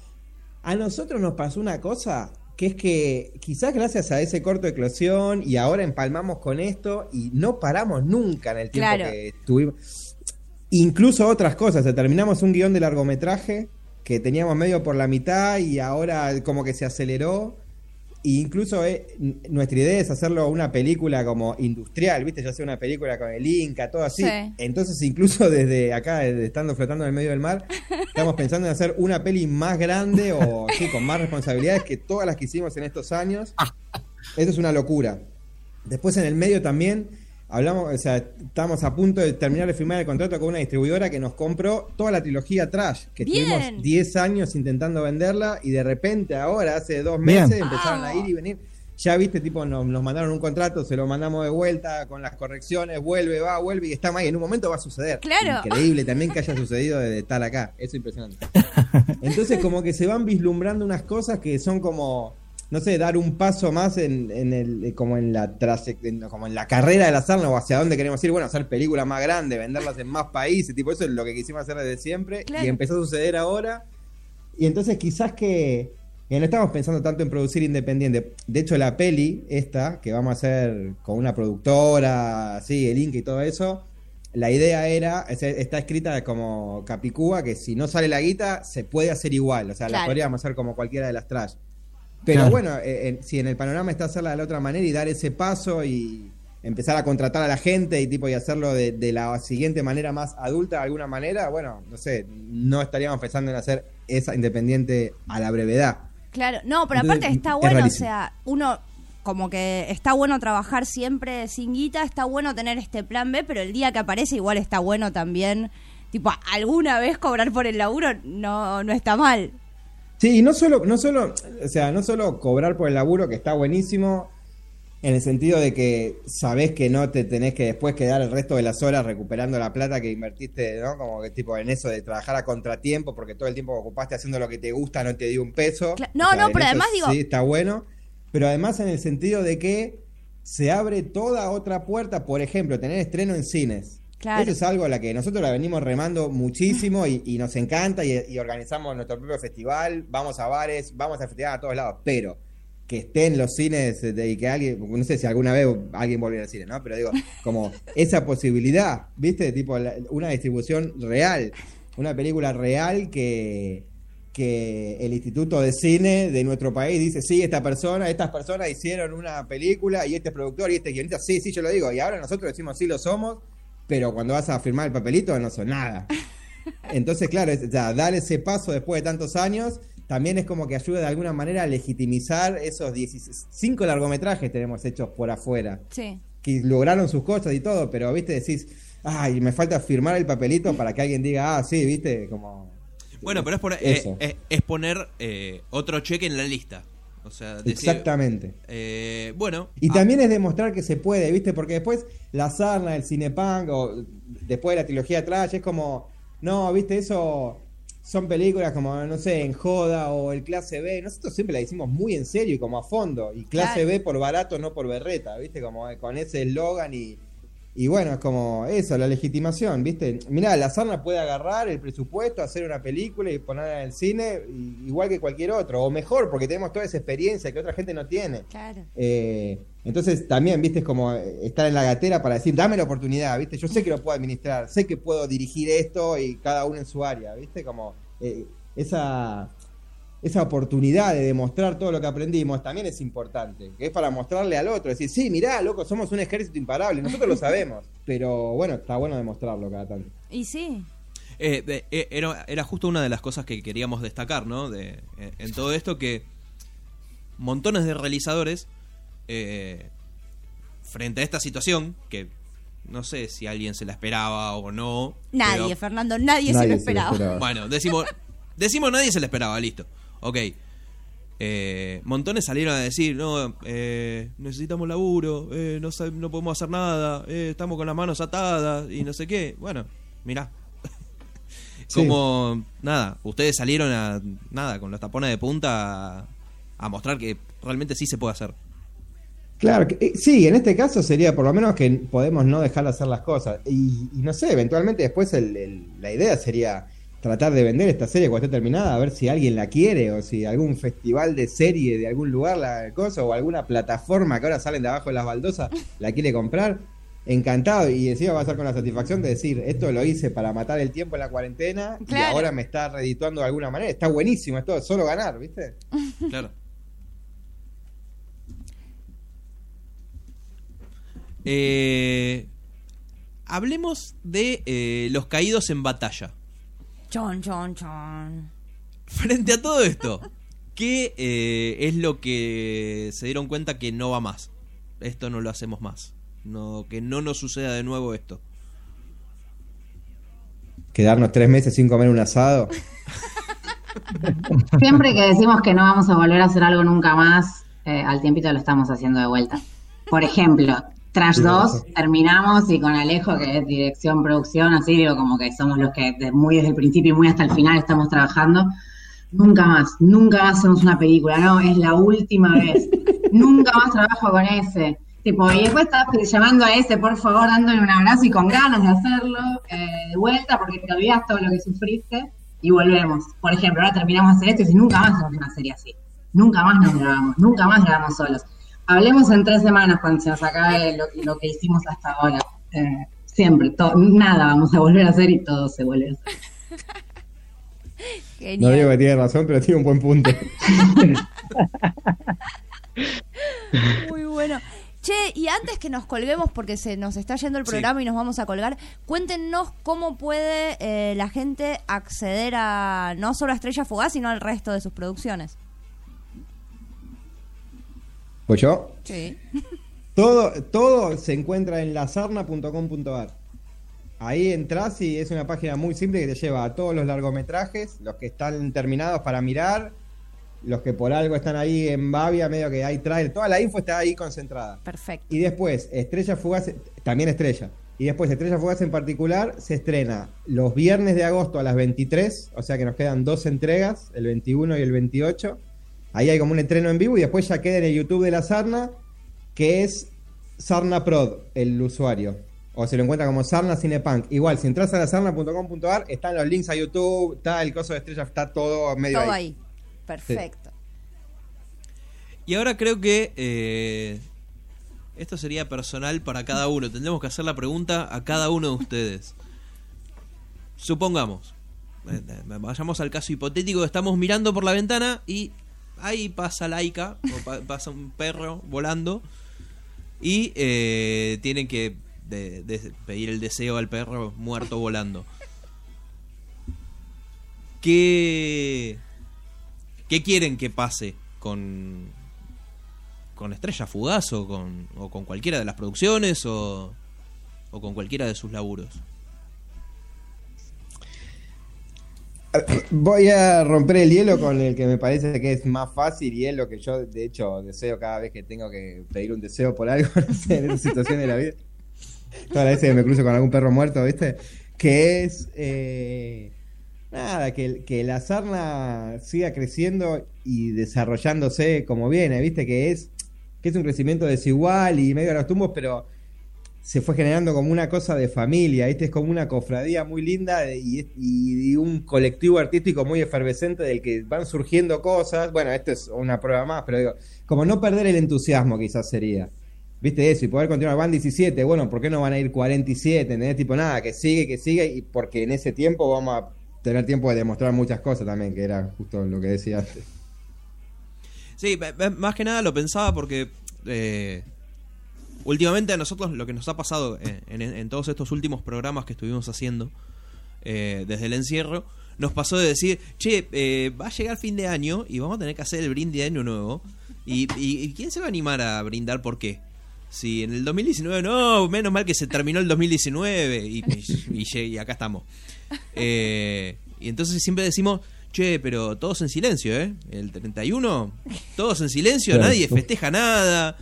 a nosotros nos pasó una cosa que es que quizás gracias a ese corto de eclosión y ahora empalmamos con esto y no paramos nunca en el tiempo Claro. que estuvimos. Incluso otras cosas, o sea, terminamos un guion de largometraje que teníamos medio por la mitad y ahora como que se aceleró. E incluso eh, nuestra idea es hacerlo una película como industrial, ¿viste? Ya sea una película con el Inca, todo así. Sí. Entonces, incluso desde acá, desde estando flotando en el medio del mar, estamos pensando en hacer una peli más grande o sí, con más responsabilidades que todas las que hicimos en estos años. Eso es una locura. Después en el medio también hablamos, o sea, estamos a punto de terminar de firmar el contrato con una distribuidora que nos compró toda la trilogía Trash, que Bien. tuvimos 10 años intentando venderla y de repente ahora, hace dos Bien. meses, empezaron a ir y venir. Ya viste, tipo, nos, nos mandaron un contrato, se lo mandamos de vuelta con las correcciones, vuelve, va, vuelve y está mal. Y en un momento va a suceder. Claro. Increíble también que haya sucedido de, de tal acá. Eso es impresionante. Entonces, como que se van vislumbrando unas cosas que son como, no sé, dar un paso más en, en el, eh, como en la en- como en la carrera de la sarna o hacia dónde queremos ir. Bueno, hacer películas más grandes, venderlas en más países, tipo, eso es lo que quisimos hacer desde siempre. Claro. Y empezó a suceder ahora. Y entonces quizás que, no estamos pensando tanto en producir independiente. De hecho, la peli esta, que vamos a hacer con una productora, así, el Inca y todo eso, la idea era, es- está escrita como Capicúa, que si no sale la guita, se puede hacer igual. O sea, la podríamos hacer como cualquiera de las trash. Pero Claro. bueno, eh, en- si en el panorama está hacerla de la otra manera y dar ese paso y empezar a contratar a la gente y tipo y hacerlo de, de la siguiente manera más adulta de alguna manera, bueno, no sé, no estaríamos pensando en hacer esa independiente a la brevedad. Claro, no, pero Entonces, aparte está es bueno, o sea, uno como que está bueno trabajar siempre sin guita, está bueno tener este plan B, pero el día que aparece igual está bueno también, tipo, alguna vez cobrar por el laburo no, no está mal. Sí, y no solo, no solo, o sea, no solo cobrar por el laburo, que está buenísimo, en el sentido de que sabés que no te tenés que después quedar el resto de las horas recuperando la plata que invertiste, ¿no? Como que tipo en eso de trabajar a contratiempo, porque todo el tiempo que ocupaste haciendo lo que te gusta no te dio un peso. Cla- no, no, pero además digo- Sí, está bueno, pero además en el sentido de que se abre toda otra puerta, por ejemplo, tener estreno en cines. Claro. Eso es algo a la que nosotros la venimos remando muchísimo y, y nos encanta y, y organizamos nuestro propio festival, vamos a bares, vamos a festival a todos lados, pero que esté en los cines de, y que alguien, no sé si alguna vez alguien volviera al cine, ¿no? Pero digo, como esa posibilidad, ¿viste? Tipo la- una distribución real, una película real que, que el Instituto de Cine de nuestro país dice, sí, esta persona, estas personas hicieron una película y este es productor y este es guionista, sí, sí, yo lo digo, y ahora nosotros decimos, sí, lo somos, pero cuando vas a firmar el papelito no son nada. Entonces, claro, es- ya, dar ese paso después de tantos años también es como que ayuda de alguna manera a legitimizar esos 15 largometrajes tenemos hechos por afuera, Sí. que lograron sus cosas y todo, pero, viste, decís, ay, me falta firmar el papelito para que alguien diga, ah, sí, viste, como... Bueno, pero es, poner, Eso. eh, es, es poner eh, otro cheque en la lista. O sea, decir, Exactamente. eh, bueno. Y ah, también es demostrar que se puede, ¿viste? Porque después la sarna, el cinepunk, o después de la trilogía Trash, es como, no, ¿viste? Eso son películas como, no sé, en Joda o el Clase B. Nosotros siempre la hicimos muy en serio y como a fondo. Y Clase Claro. B por barato, no por berreta, ¿viste? Como con ese eslogan y... Y bueno, es como eso, la legitimación, ¿viste? Mirá, la Sarna puede agarrar el presupuesto, hacer una película y ponerla en el cine, igual que cualquier otro, o mejor, porque tenemos toda esa experiencia que otra gente no tiene. Claro. Eh, entonces también, viste, es como eh, estar en la gatera para decir, dame la oportunidad, viste, yo sé que lo puedo administrar, sé que puedo dirigir esto y cada uno en su área, viste, como eh, esa, esa oportunidad de demostrar todo lo que aprendimos también es importante, que es para mostrarle al otro, decir, sí, mirá, loco, somos un ejército imparable, nosotros lo sabemos, pero bueno, está bueno demostrarlo cada tanto. Y sí. Eh, de- eh, era, era justo una de las cosas que queríamos destacar, ¿no? De, eh, en todo esto que montones de realizadores, eh, frente a esta situación, que no sé si alguien se la esperaba o no. Nadie, pero- Fernando, nadie, se lo Nadie se lo esperaba. esperaba. Bueno, decimos, decimos nadie se la esperaba, listo. Ok. Eh, montones salieron a decir, no, eh, necesitamos laburo, eh, no, no podemos hacer nada, eh, estamos con las manos atadas y no sé qué. Bueno, mirá. Sí. Como, nada, ustedes salieron a, nada, con los tapones de punta a, a mostrar que realmente sí se puede hacer. Claro, que, eh, sí, en este caso sería por lo menos que podemos no dejar de hacer las cosas. Y, y no sé, eventualmente después el- el- la idea sería tratar de vender esta serie cuando esté terminada, a ver si alguien la quiere o si algún festival de serie de algún lugar, la cosa, o alguna plataforma que ahora salen de abajo de las baldosas, la quiere comprar. Encantado y encima va a ser con la satisfacción de decir, esto lo hice para matar el tiempo en la cuarentena y ahora me está redituando de alguna manera. Está buenísimo, esto es solo ganar, ¿viste? Claro. Eh, hablemos de eh, los caídos en batalla. Chon, chon, chon. Frente a todo esto, ¿qué eh, es lo que se dieron cuenta que no va más? Esto no lo hacemos más. No, que no nos suceda de nuevo esto. Quedarnos tres meses sin comer un asado. Siempre que decimos que no vamos a volver a hacer algo nunca más, eh, al tiempito lo estamos haciendo de vuelta. Por ejemplo, Trash Sí, 2, eso. terminamos y con Alejo, que es dirección, producción, así digo, como que somos los que de- muy desde el principio y muy hasta el final estamos trabajando. Nunca más, nunca más hacemos una película, no, es la última vez. nunca más trabajo con ese. Tipo, y después estás llamando a ese, por favor, dándole un abrazo y con ganas de hacerlo eh, de vuelta, porque te olvidas todo lo que sufriste y volvemos. Por ejemplo, ahora terminamos de hacer esto y si nunca más hacemos una serie así. Nunca más nos grabamos, nunca más grabamos solos. Hablemos en tres semanas cuando se nos acabe lo, lo que hicimos hasta ahora. Eh, siempre, nada vamos a volver a hacer y todo se vuelve a hacer. No digo que tiene razón, pero tiene un buen punto. Muy bueno. Che, y antes que nos colguemos, porque se nos está yendo el Sí. programa y nos vamos a colgar, cuéntenos cómo puede eh, la gente acceder a no solo a Estrella Fugaz, sino al resto de sus producciones. Yo, Sí. todo, todo se encuentra en lasarna.com.ar. Ahí entras y es una página muy simple que te lleva a todos los largometrajes, los que están terminados para mirar, los que por algo están ahí en Bavia, medio que hay trailer, toda la info está ahí concentrada. Perfecto. Y después, Estrella Fugaz, también Estrella. Y después, Estrella Fugaz en particular, se estrena los viernes de agosto a las 23, o sea que nos quedan dos entregas, el 21 y el 28. Ahí hay como un estreno en vivo y después ya queda en el YouTube de la Sarna, que es Sarna Prod, el usuario. O se lo encuentra como Sarna Cinepunk. Igual, si entras a la sarna.com.ar, están los links a YouTube, está el coso de Estrella, está todo medio Todo ahí. ahí. Perfecto. Y ahora creo que eh, esto sería personal para cada uno. Tendremos que hacer la pregunta a cada uno de ustedes. Supongamos, eh, eh, vayamos al caso hipotético, estamos mirando por la ventana y ahí pasa Laika, o pa- pasa un perro volando y eh, tienen que pedir el deseo al perro muerto volando. ¿Qué, ¿Qué quieren que pase con, con Estrella Fugaz o con, o con cualquiera de las producciones o, o con cualquiera de sus laburos? Voy a romper el hielo con el que me parece que es más fácil y es lo que yo, de hecho, deseo cada vez que tengo que pedir un deseo por algo, en esa situación de la vida. Todas las veces que me cruzo con algún perro muerto, ¿viste? Que es, eh, nada, que, que la sarna siga creciendo y desarrollándose como viene, ¿viste? Que es, que es un crecimiento desigual y medio a los tumbos, pero se fue generando como una cosa de familia, ¿viste? Es como una cofradía muy linda y, un colectivo artístico muy efervescente del que van surgiendo cosas. Bueno, esto es una prueba más, pero digo, como no perder el entusiasmo quizás sería. ¿Viste eso? Y poder continuar, van 17, bueno, ¿por qué no van a ir 47? ¿Entendés? Tipo, nada, que sigue, que sigue, y porque en ese tiempo vamos a tener tiempo de demostrar muchas cosas también, que era justo lo que decía antes. Sí, más que nada lo pensaba porque eh, últimamente a nosotros lo que nos ha pasado eh, en, en todos estos últimos programas que estuvimos haciendo eh, desde el encierro, nos pasó de decir, che, eh, va a llegar fin de año y vamos a tener que hacer el brindis de año nuevo. ¿Y, y, y quién se va a animar a brindar por qué? Si en el 2019 no, menos mal que se terminó el 2019 y, y, acá estamos. Eh, y entonces siempre decimos, che, pero todos en silencio, ¿eh? El 31, todos en silencio, Claro. nadie festeja nada.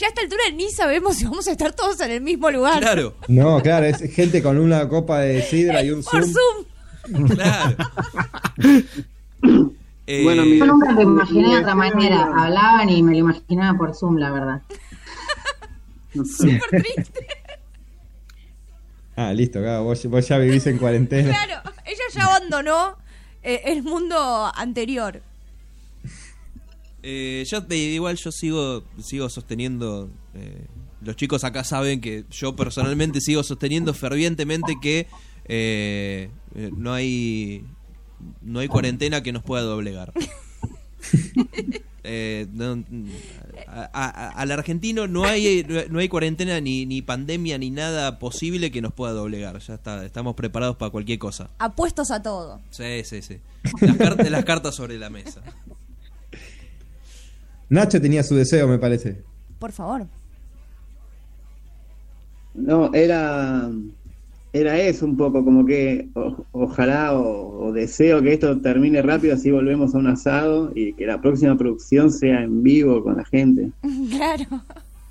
Ya a esta altura ni sabemos si vamos a estar todos en el mismo lugar. Claro, No, claro, es gente con una copa de sidra y un Por zoom. Zoom. claro. Eh, Bueno, mi- Yo nunca me imaginé de otra manera. era- Hablaban y me lo imaginaba por Zoom, la verdad. Súper triste. Ah, listo, claro, vos, vos ya vivís en cuarentena. Claro, ella ya abandonó eh, el mundo anterior. Eh, yo igual yo sigo sigo sosteniendo eh, los chicos acá saben que yo personalmente sigo sosteniendo fervientemente que eh, eh, no hay no hay cuarentena que nos pueda doblegar. Eh, no, a- a- al argentino no hay no hay cuarentena ni, ni pandemia ni nada posible que nos pueda doblegar. Ya está, estamos preparados para cualquier cosa. Apuestos a todo. Sí, sí, sí. Las cartas sobre la mesa. Nacho tenía su deseo, me parece. Por favor. No, era, era eso un poco, como que o- ojalá o, o deseo que esto termine rápido, así volvemos a un asado y que la próxima producción sea en vivo con la gente. Claro.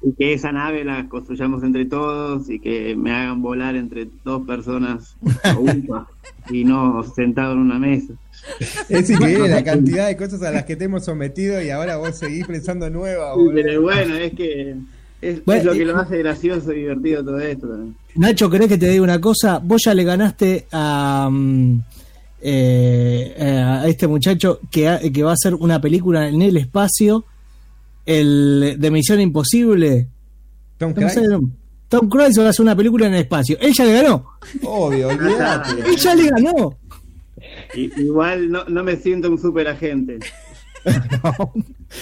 Y que esa nave la construyamos entre todos y que me hagan volar entre dos personas a upa, y no sentado en una mesa. Es increíble la cantidad de cosas a las que te hemos sometido y ahora vos seguís pensando nuevas. Pero bueno, es que es, Bueno, es lo que lo hace gracioso y divertido todo esto. Nacho, ¿querés que te diga una cosa? Vos ya le ganaste a, mm, eh, eh, a este muchacho que, ha- que va a hacer una película en el espacio, el de Misión Imposible. Tom ¿Cómo se Cruise. Tom Cruise va a hacer una película en el espacio. Él ya le ganó. Obvio, olvídate. Él ya le ganó. Y- igual no, no me siento un super agente.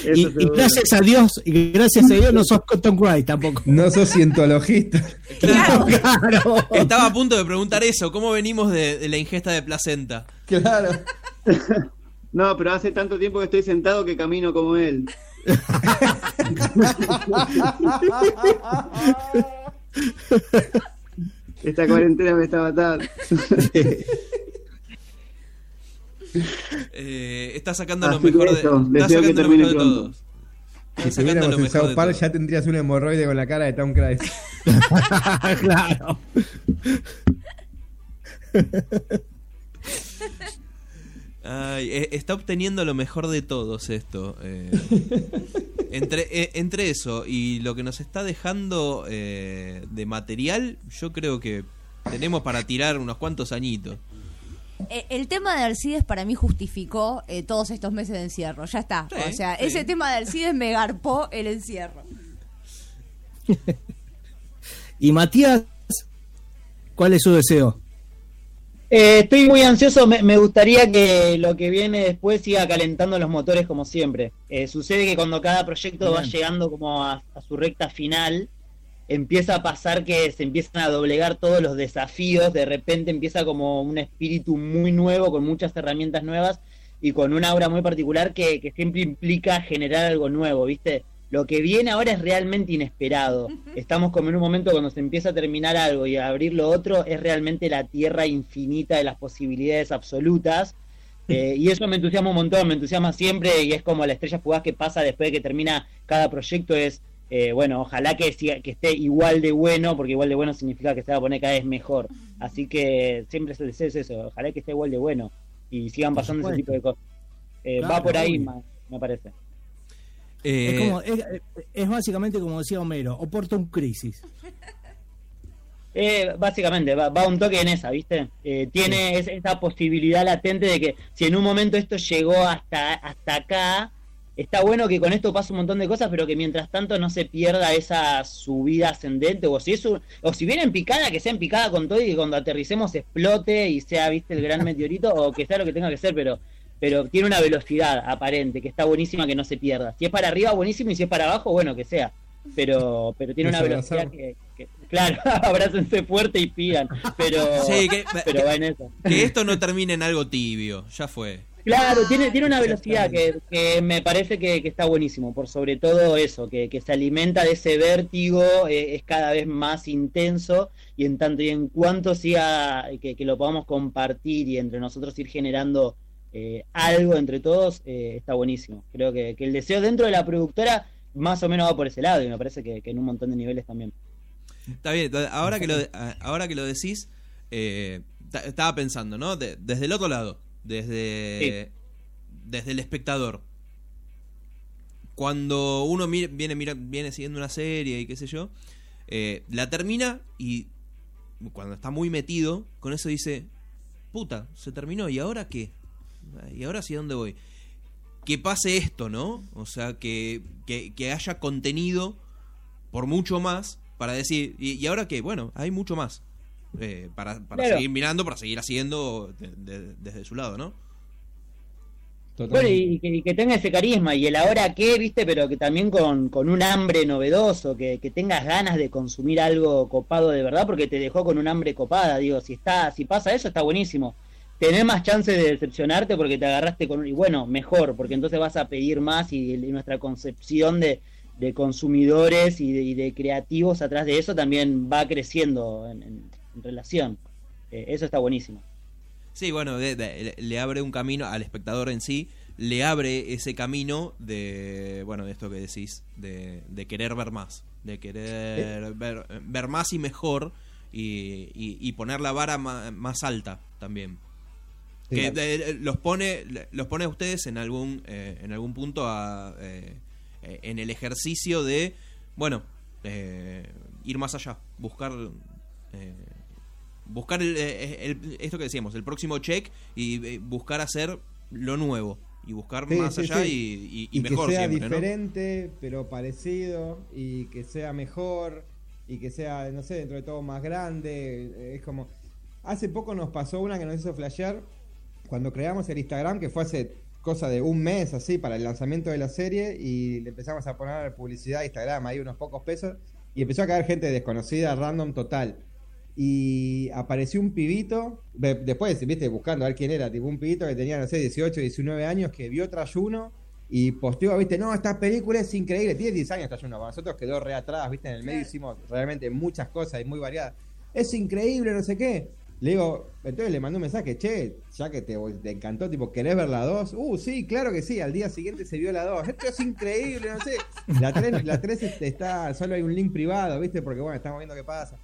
Y, y gracias a Dios, y gracias a Dios no sos Tom Cruise tampoco. No sos cientologista. Claro. Claro. Estaba a punto de preguntar eso. ¿Cómo venimos de, de la ingesta de placenta? Claro. No, pero hace tanto tiempo que estoy sentado que camino como él. Esta cuarentena me está matando. Eh, está sacando lo Así mejor de, eso, está sacando lo mejor de todos. Si estuviéramos en South Park ya tendrías un hemorroide con la cara de Tom Cruise. claro. Ay, eh, está obteniendo lo mejor de todos esto. eh. entre, eh, entre eso y lo que nos está dejando eh, de material, yo creo que tenemos para tirar unos cuantos añitos. Eh, El tema de Alcides para mí justificó eh, todos estos meses de encierro. Ya está. Sí, o sea, sí. ese tema de Alcides me garpó el encierro. Y Matías, ¿cuál es su deseo? Eh, estoy muy ansioso, me, me gustaría que lo que viene después siga calentando los motores como siempre. Eh, sucede que cuando cada proyecto va llegando como a, a su recta final, empieza a pasar que se empiezan a doblegar todos los desafíos, de repente empieza como un espíritu muy nuevo, con muchas herramientas nuevas y con una aura muy particular que, que siempre implica generar algo nuevo, ¿viste? Lo que viene ahora es realmente inesperado. Estamos como en un momento cuando se empieza a terminar algo y a abrir lo otro, es realmente la tierra infinita de las posibilidades absolutas. Eh, y eso me entusiasma un montón, me entusiasma siempre y es como la estrella fugaz que pasa después de que termina cada proyecto es, eh, bueno, ojalá que, siga- que esté igual de bueno, porque igual de bueno significa que se va a poner cada vez mejor. Así que siempre es el deseo es eso, ojalá que esté igual de bueno y sigan pasando ese tipo de cosas. Eh, Claro, va por ahí, ma- me parece. Eh, Es, como, es, es básicamente como decía Homero, Oportun Crisis. Eh, básicamente, va, va un toque en esa, ¿viste? Eh, tiene es- esa posibilidad latente de que si en un momento esto llegó hasta, hasta acá, está bueno que con esto pase un montón de cosas, pero que mientras tanto no se pierda esa subida ascendente, o si es un- o si viene en picada, que sea en picada con todo y que cuando aterricemos explote y sea, ¿viste? El gran meteorito, o que sea lo que tenga que ser, pero pero tiene una velocidad aparente que está buenísima que no se pierda. Si es para arriba, buenísimo, y si es para abajo, bueno, que sea. Pero, pero tiene una velocidad que, que- claro, abrácense fuerte y pidan, pero, Sí, que- pero va en eso. que esto no termine en algo tibio, ya fue. Claro, tiene, tiene una velocidad que, que me parece que, que está buenísimo, por sobre todo eso, que, que se alimenta de ese vértigo, eh, es cada vez más intenso y en tanto y en cuanto siga, que, que lo podamos compartir y entre nosotros ir generando eh, algo entre todos, eh, está buenísimo. Creo que, que el deseo dentro de la productora más o menos va por ese lado y me parece que, que en un montón de niveles también. Está bien, ahora que lo, ahora que lo decís, eh, ta- estaba pensando, ¿no? De- desde el otro lado, desde, desde el espectador. Cuando uno mire- viene, mira, viene siguiendo una serie y qué sé yo, eh, la termina y cuando está muy metido, con eso dice, puta, se terminó, ¿y ahora qué? ¿Y ahora hacia dónde voy? Que pase esto, ¿no? O sea, que, que, que haya contenido por mucho más para decir, ¿y, y ahora qué? Bueno, hay mucho más. Eh, para para Claro. seguir mirando, para seguir haciendo de- de- desde su lado, ¿no? Bueno, y que, y que tenga ese carisma y el ahora qué, viste, pero que también con, con un hambre novedoso, que, que tengas ganas de consumir algo copado de verdad, porque te dejó con un hambre copada, digo, si está, si pasa eso está buenísimo. Tener más chances de decepcionarte porque te agarraste con un, y bueno, mejor, porque entonces vas a pedir más y, y nuestra concepción de, de consumidores y de, y de creativos atrás de eso también va creciendo en, en- en relación. Eh, eso está buenísimo. Sí, bueno, de- de- le abre un camino al espectador en sí, le abre ese camino de, bueno, de esto que decís, de, de querer ver más, de querer ver, ver más y mejor y, y- y poner la vara más, alta también. Sí, que claro. los pone los pone a ustedes en algún eh, en algún punto a, eh, eh, en el ejercicio de bueno eh, ir más allá buscar eh, buscar el- eh, el- esto que decíamos el próximo check y eh, buscar hacer lo nuevo y buscar Sí, más sí, allá sí. y, y- y que mejor sea siempre ¿no? diferente, pero parecido, y que sea mejor, y que sea, no sé, dentro de todo más grande. eh, Es como. Hace poco nos pasó una que nos hizo flashear cuando creamos el Instagram, que fue hace cosa de un mes así para el lanzamiento de la serie, y le empezamos a poner publicidad a Instagram, ahí unos pocos pesos, y empezó a caer gente desconocida, random total. Y apareció un pibito, después, viste, buscando a ver quién era, tipo un pibito que tenía, no sé, 18, 19 años, que vio Trayuno y posteó, viste, no, esta película es increíble, tiene 10 años Trayuno, para nosotros quedó re atrás, viste, en el medio hicimos realmente muchas cosas y muy variadas. Es increíble, no sé qué. Le digo, entonces le mandé un mensaje, che, ya que te, te encantó, tipo, ¿querés ver la 2? Uh, sí, claro que sí, al día siguiente se vio la 2. Esto es increíble, no sé. La 3, la 3 está, solo hay un link privado, viste, porque bueno, estamos viendo qué pasa.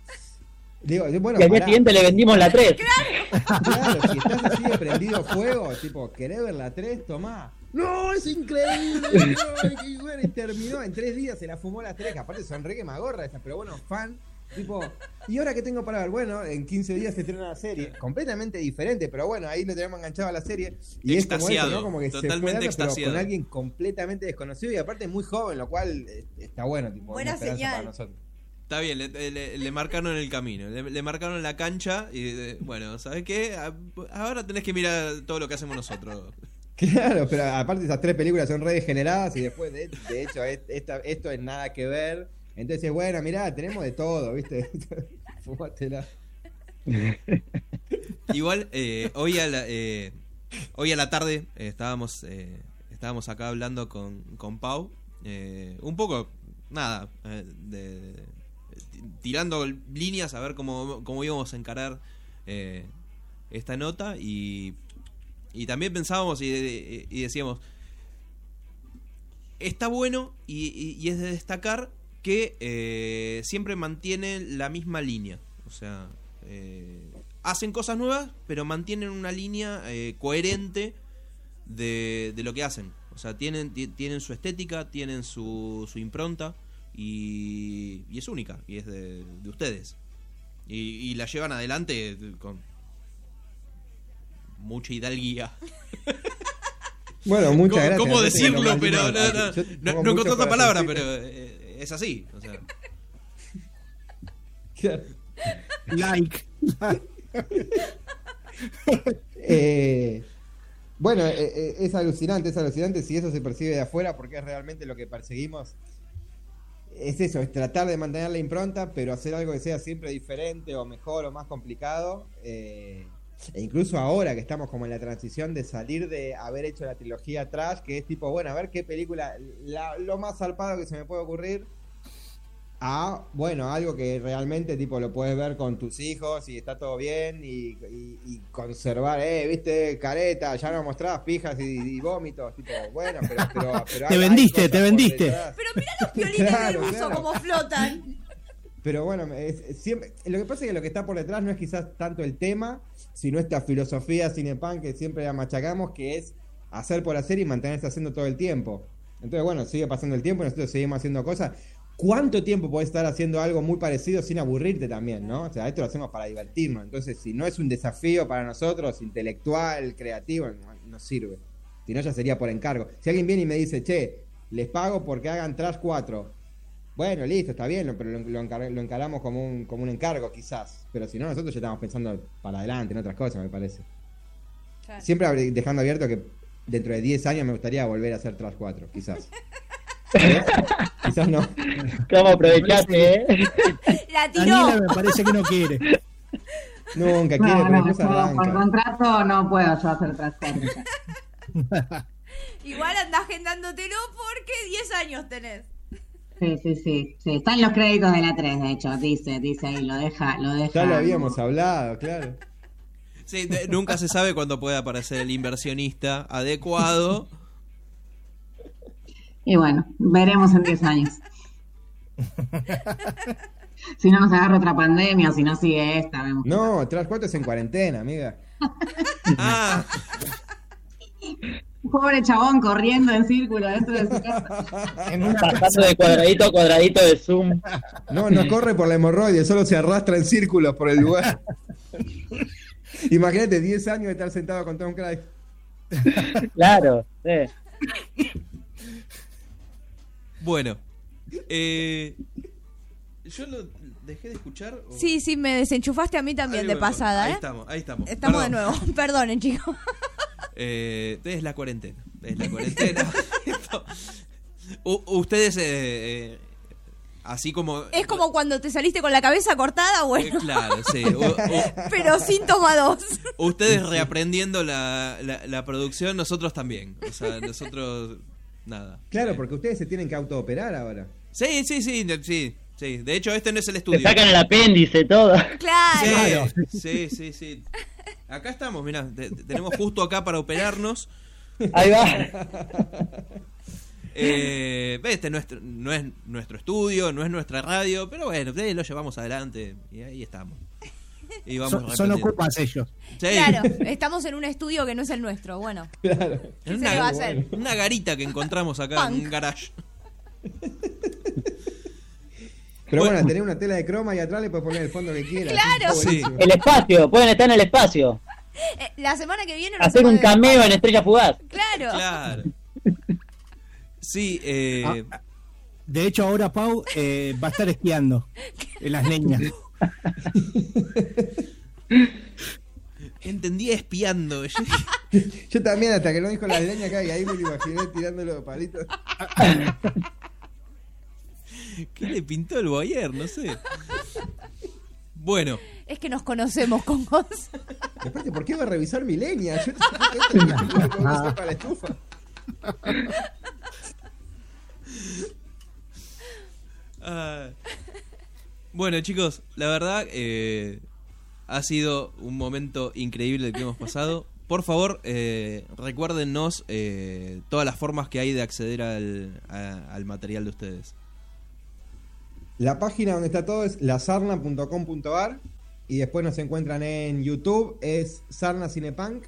Digo, bueno, y al día siguiente le vendimos la 3. Claro, si estás así de prendido fuego, tipo, ¿querés ver la 3? Tomá. ¡No, es increíble! no, y bueno, y terminó en tres días, se la fumó la 3, que aparte son re magorra esa, pero bueno, fan. Tipo, ¿y ahora qué tengo para ver? Bueno, en 15 días se estrena la serie. Completamente diferente, pero bueno, ahí lo tenemos enganchado a la serie. Y es como eso, Extasiado, ¿no? Como que se fue totalmente dando, pero extasiado. con alguien completamente desconocido y aparte muy joven, lo cual eh, está bueno, tipo, Buena señal. para nosotros. Está bien, le, le- le marcaron el camino, le, le marcaron la cancha y eh, bueno, ¿sabes qué? A- Ahora tenés que mirar todo lo que hacemos nosotros. Claro, pero aparte esas tres películas son re degeneradas y después de, de hecho esta- esto es nada que ver. Entonces, bueno, mirá, tenemos de todo, ¿viste? Fumátela. Igual, eh, hoy, a la, eh, hoy a la tarde eh, estábamos, eh, estábamos acá hablando con, con Pau. eh, un poco, nada, de, tirando líneas a ver cómo, cómo íbamos a encarar eh, esta nota. Y, y también pensábamos y, decíamos, está bueno y, es de destacar que eh, siempre mantiene la misma línea. O sea, eh, hacen cosas nuevas, pero mantienen una línea coherente de, de lo que hacen. O sea, tienen, ti- tienen su estética, tienen su impronta y, y es única y es de, de ustedes. Y, y la llevan adelante con mucha hidalguía. Bueno, muchas ¿Cómo, gracias. cómo decirlo? Pero no, no, no, encontré otra palabra, pero eh, es así. O sea. Like. Eh, bueno, eh, eh, es alucinante, es alucinante si eso se percibe de afuera, porque es realmente lo que perseguimos. Es eso, es tratar de mantener la impronta, pero hacer algo que sea siempre diferente o mejor o más complicado. eh, e incluso ahora que estamos como en la transición de salir de haber hecho la trilogía Trash, que es tipo, bueno, a ver qué película, la- lo más zarpado que se me puede ocurrir, a, bueno, algo que realmente tipo lo puedes ver con tus hijos y está todo bien y, y- y conservar, eh, viste, careta, ya nos mostrabas pijas y, y vómitos, tipo, bueno, pero... pero, pero Te vendiste, te vendiste. Pero mira los piolines Claro, del buzo claro. como flotan. Pero bueno, es- siempre, lo que pasa es que lo que está por detrás no es quizás tanto el tema, sino esta filosofía cinepunk que siempre la machacamos, que es hacer por hacer y mantenerse haciendo todo el tiempo. Entonces, bueno, sigue pasando el tiempo y nosotros seguimos haciendo cosas. ¿Cuánto tiempo podés estar haciendo algo muy parecido sin aburrirte también, no? O sea, esto lo hacemos para divertirnos. Entonces, si no es un desafío para nosotros, intelectual, creativo, no, no sirve. Si no, ya sería por encargo. Si alguien viene y me dice, che, les pago porque hagan Trash 4. Bueno, listo, está bien, pero lo, lo encar- lo encaramos como un, como un encargo, quizás. Pero si no, nosotros ya estamos pensando para adelante en otras cosas, me parece. Siempre dejando abierto que dentro de 10 años me gustaría volver a hacer Trash 4, quizás. quizás no. ¿Cómo aprovechaste, eh? La Daniela tiró. me parece que no quiere. Nunca No, quiere, no, por contrato no puedo yo hacer transporte. Igual andás agendándotelo porque 10 años tenés. Sí, sí, sí, sí. Están los créditos de la 3, de hecho, dice, dice ahí, lo deja, lo deja. Ya lo habíamos hablado, claro. Sí, de- nunca se sabe cuándo puede aparecer el inversionista adecuado. Y bueno, veremos en 10 años. si no nos agarra otra pandemia, o si no sigue esta, vemos. No, Trash 4 es en cuarentena, amiga. Ah, Pobre chabón corriendo en círculo dentro de su casa. En una Pasando de cuadradito a cuadradito de Zoom. No, no corre por la hemorroide, solo se arrastra en círculos por el lugar. Imagínate 10 años de estar sentado con Tom Cruise. Claro, sí. Bueno. Eh, yo lo dejé de escuchar. o- Sí, sí, me desenchufaste a mí también Ahí de pasada, Ahí ¿eh? estamos, ahí estamos. Estamos Perdón. de nuevo. Perdonen, chicos. Eh, es la cuarentena. Es la cuarentena. Ustedes, eh, eh, así como. Es como cuando te saliste con la cabeza cortada, Eh, bueno. claro, sí. Pero síntoma 2. ustedes reaprendiendo la, la, la producción, nosotros también. O sea, nosotros. Nada. Claro, porque ustedes se tienen que autooperar ahora. Sí, sí, sí, de- sí, sí. De hecho, este no es el Te estudio. sacan el apéndice, todo. Claro. Sí, sí, sí, sí. Acá estamos, mirá, te- te- tenemos justo acá para operarnos. Ahí va. Eh, este no es, no es nuestro estudio, no es nuestra radio, pero bueno, lo llevamos adelante y ahí estamos. Y vamos son, son ocupas ellos. Sí, Claro, estamos en un estudio que no es el nuestro. Bueno, Claro. ¿qué en se le va a una, hacer? una garita que encontramos acá en un garage. Pero Bueno. bueno, tener una tela de croma y atrás le puedes poner el fondo que quieras. Claro. Sí. El espacio, pueden estar en el espacio. Eh, la semana que viene Hacer un cameo en Estrella Fugaz. Claro. Claro. Sí, eh, De hecho, ahora Pau eh, va a estar esquiando en las leñas. Entendí espiando. Yo- Yo también, hasta que lo dijo la leña acá, y ahí me lo imaginé tirando los palitos. ¿Qué le pintó el boyer? No sé. Bueno, Es que nos conocemos con vos. Aparte, ¿por qué va a revisar mi leña? Yo para la estufa. Ah. Bueno, chicos, la verdad eh, ha sido un momento increíble el que hemos pasado. Por favor, eh, eh, todas las formas que hay de acceder al, al material de ustedes. La página donde está todo es lasarna.com.ar y después nos encuentran en YouTube, es Sarna Cinepunk,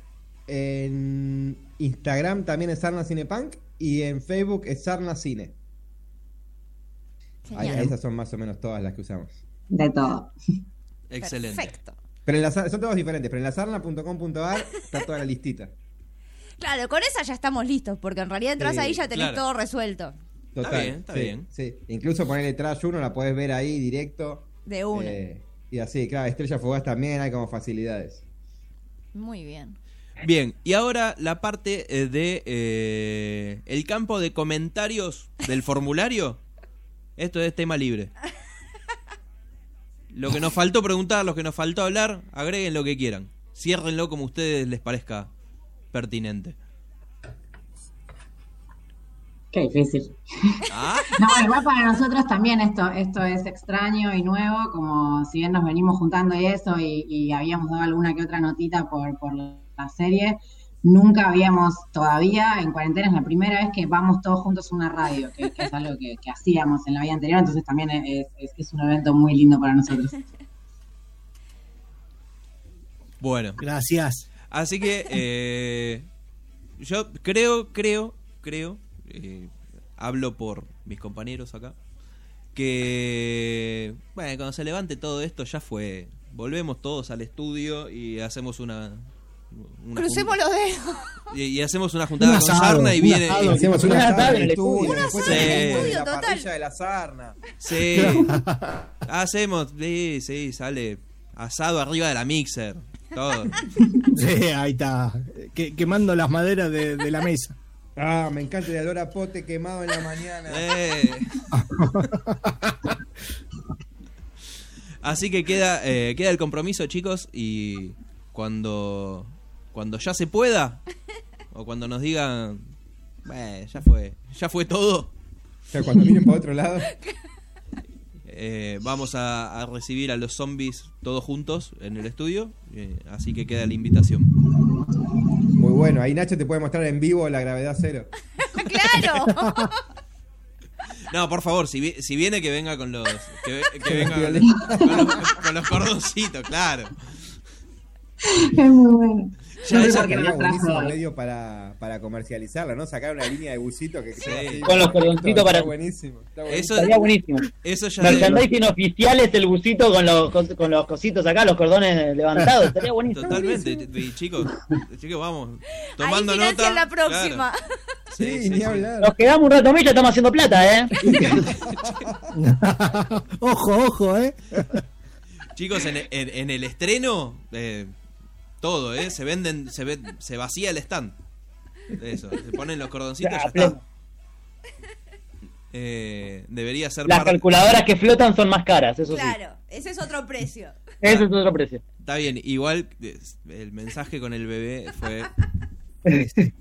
en Instagram también es Sarna Cinepunk y en Facebook es Sarna Cine. Ahí, esas son más o menos todas las que usamos. De todo. Excelente. Perfecto. Pero en la, Sar- son todas diferentes, pero en lasarna.com.ar está toda la listita. Claro, con esa ya estamos listos, porque en realidad entras Sí, ahí y ya tenés claro. todo resuelto. Total. Está bien, está sí, bien. sí. Incluso ponerle trash 1 la podés ver ahí directo. De una. Eh, y así, claro, Estrella Fugaz también hay como facilidades. Muy bien. Bien, y ahora la parte eh, de eh, el campo de comentarios del formulario. Esto es tema libre. Lo que nos faltó preguntar, lo que nos faltó hablar, agreguen lo que quieran. Ciérrenlo como a ustedes les parezca pertinente. Qué difícil. Ah, No, igual para nosotros también esto, esto es extraño y nuevo, como si bien nos venimos juntando y eso, y, y habíamos dado alguna que otra notita por, por la serie, nunca habíamos todavía, en cuarentena es la primera vez que vamos todos juntos a una radio, que, que es algo que, que hacíamos en la vida anterior, entonces también es, es- es un evento muy lindo para nosotros. bueno. Gracias. Así que eh, yo creo, creo, creo, eh, hablo por mis compañeros acá, que, bueno, cuando se levante todo esto ya fue. Volvemos todos al estudio y hacemos una... una Crucemos los dedos. y, y hacemos una juntada Un con asado, Sarna y un viene... asado. y- Hacemos una Una asada en el estudio, Una estudio, la total. parrilla de la sarna. Sí. Hacemos, sí, sí, sale asado arriba de la mixer. Todo. Sí, ahí está. Que- quemando las maderas de, de la mesa. Ah, me encanta el olor a pote quemado en la mañana. Eh. Así que queda, eh, queda el compromiso, chicos, y cuando, cuando ya se pueda, o cuando nos digan, "Bueno, ya fue, ya fue todo, O sea, cuando miren para otro lado. eh, vamos a, a recibir a los zombies todos juntos en el estudio, eh, así que queda la invitación. Muy bueno, ahí Nacho te puede mostrar en vivo la gravedad cero. claro. No, por favor, si, vi- si viene que venga con los que, ve- que venga con, con los, con los cordoncitos, claro. Es muy bueno. Ya No sé por qué no trajo medio para, para comercializarla, ¿no? Sacar una línea de busito que así. Con los cordoncitos para- Eso, buenísimo. Está buenísimo. Estaría buenísimo. eso ya Merchandising oficial es el busito con los, con los cositos acá, los cordones levantados. Estaría buenísimo. Totalmente, y chicos, chicos, vamos. Tomando Ahí nota. la próxima. claro. Sí, Sí, ni sí. hablar. Nos quedamos un rato más y ya estamos haciendo plata, ¿eh? ojo, ojo, ¿eh? Chicos, en, en- en el estreno, eh, todo, ¿eh? Se venden, se, ve, se vacía el stand. Eso, se ponen los cordoncitos y ya está. Eh, debería ser Las calculadoras que flotan son más caras, eso sí. Claro, ese es otro precio. Ese es otro precio. Está bien, igual el mensaje con el bebé fue.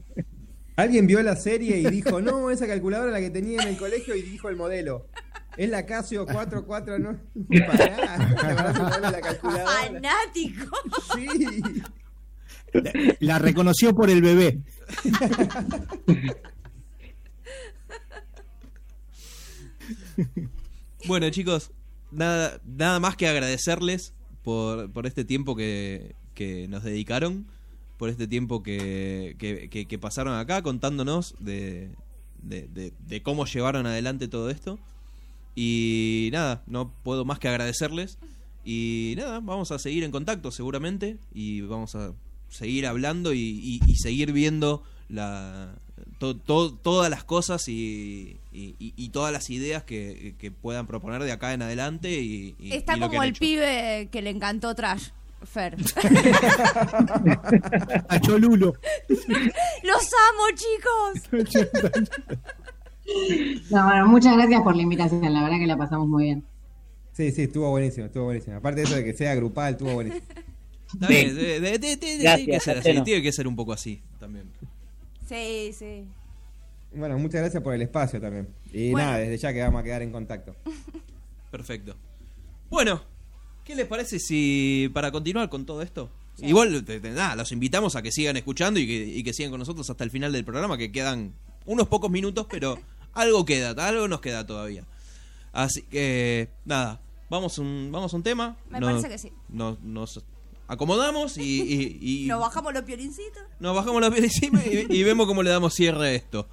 Alguien vio la serie y dijo, no, esa calculadora la que tenía en el colegio y dijo el modelo. Es la Casio 44, no. Pará, ¿te acordás el modelo de la calculadora? Fanático. Sí. La reconoció por el bebé. Bueno, chicos, nada, nada más que agradecerles por, por este tiempo que, que nos dedicaron, por este tiempo que, que, que- que pasaron acá contándonos de, de, de- de cómo llevaron adelante todo esto. Y nada, no puedo más que agradecerles. Y nada, vamos a seguir en contacto seguramente y vamos a seguir hablando y, y- y seguir viendo la, to- to- todas las cosas y, y- y- y todas las ideas que, que puedan proponer de acá en adelante. Y, y- Está como el hecho. pibe que le encantó Trash. Fer. A Cholulo. Los amo, chicos. No, bueno, muchas gracias por la invitación, la verdad que la pasamos muy bien. Sí, sí, estuvo buenísimo, estuvo buenísimo. Aparte de eso de que sea grupal, estuvo buenísimo. Está bien, de- de- de- de- tiene que ser así, tiene que ser un poco así también. Sí, sí. Bueno, muchas gracias por el espacio también. Y Bueno. nada, desde ya que vamos a quedar en contacto. Perfecto. Bueno, ¿qué les parece si para continuar con todo esto? Igual, te- te- nada, los invitamos a que sigan escuchando y que, y que sigan con nosotros hasta el final del programa, que quedan unos pocos minutos, pero algo queda, algo nos queda todavía. Así que, nada, vamos un, vamos a un tema. Me Nos- parece que sí. Nos, nos acomodamos y, y- y Nos bajamos los piolincitos. nos bajamos la piel encima y, y vemos cómo le damos cierre a esto.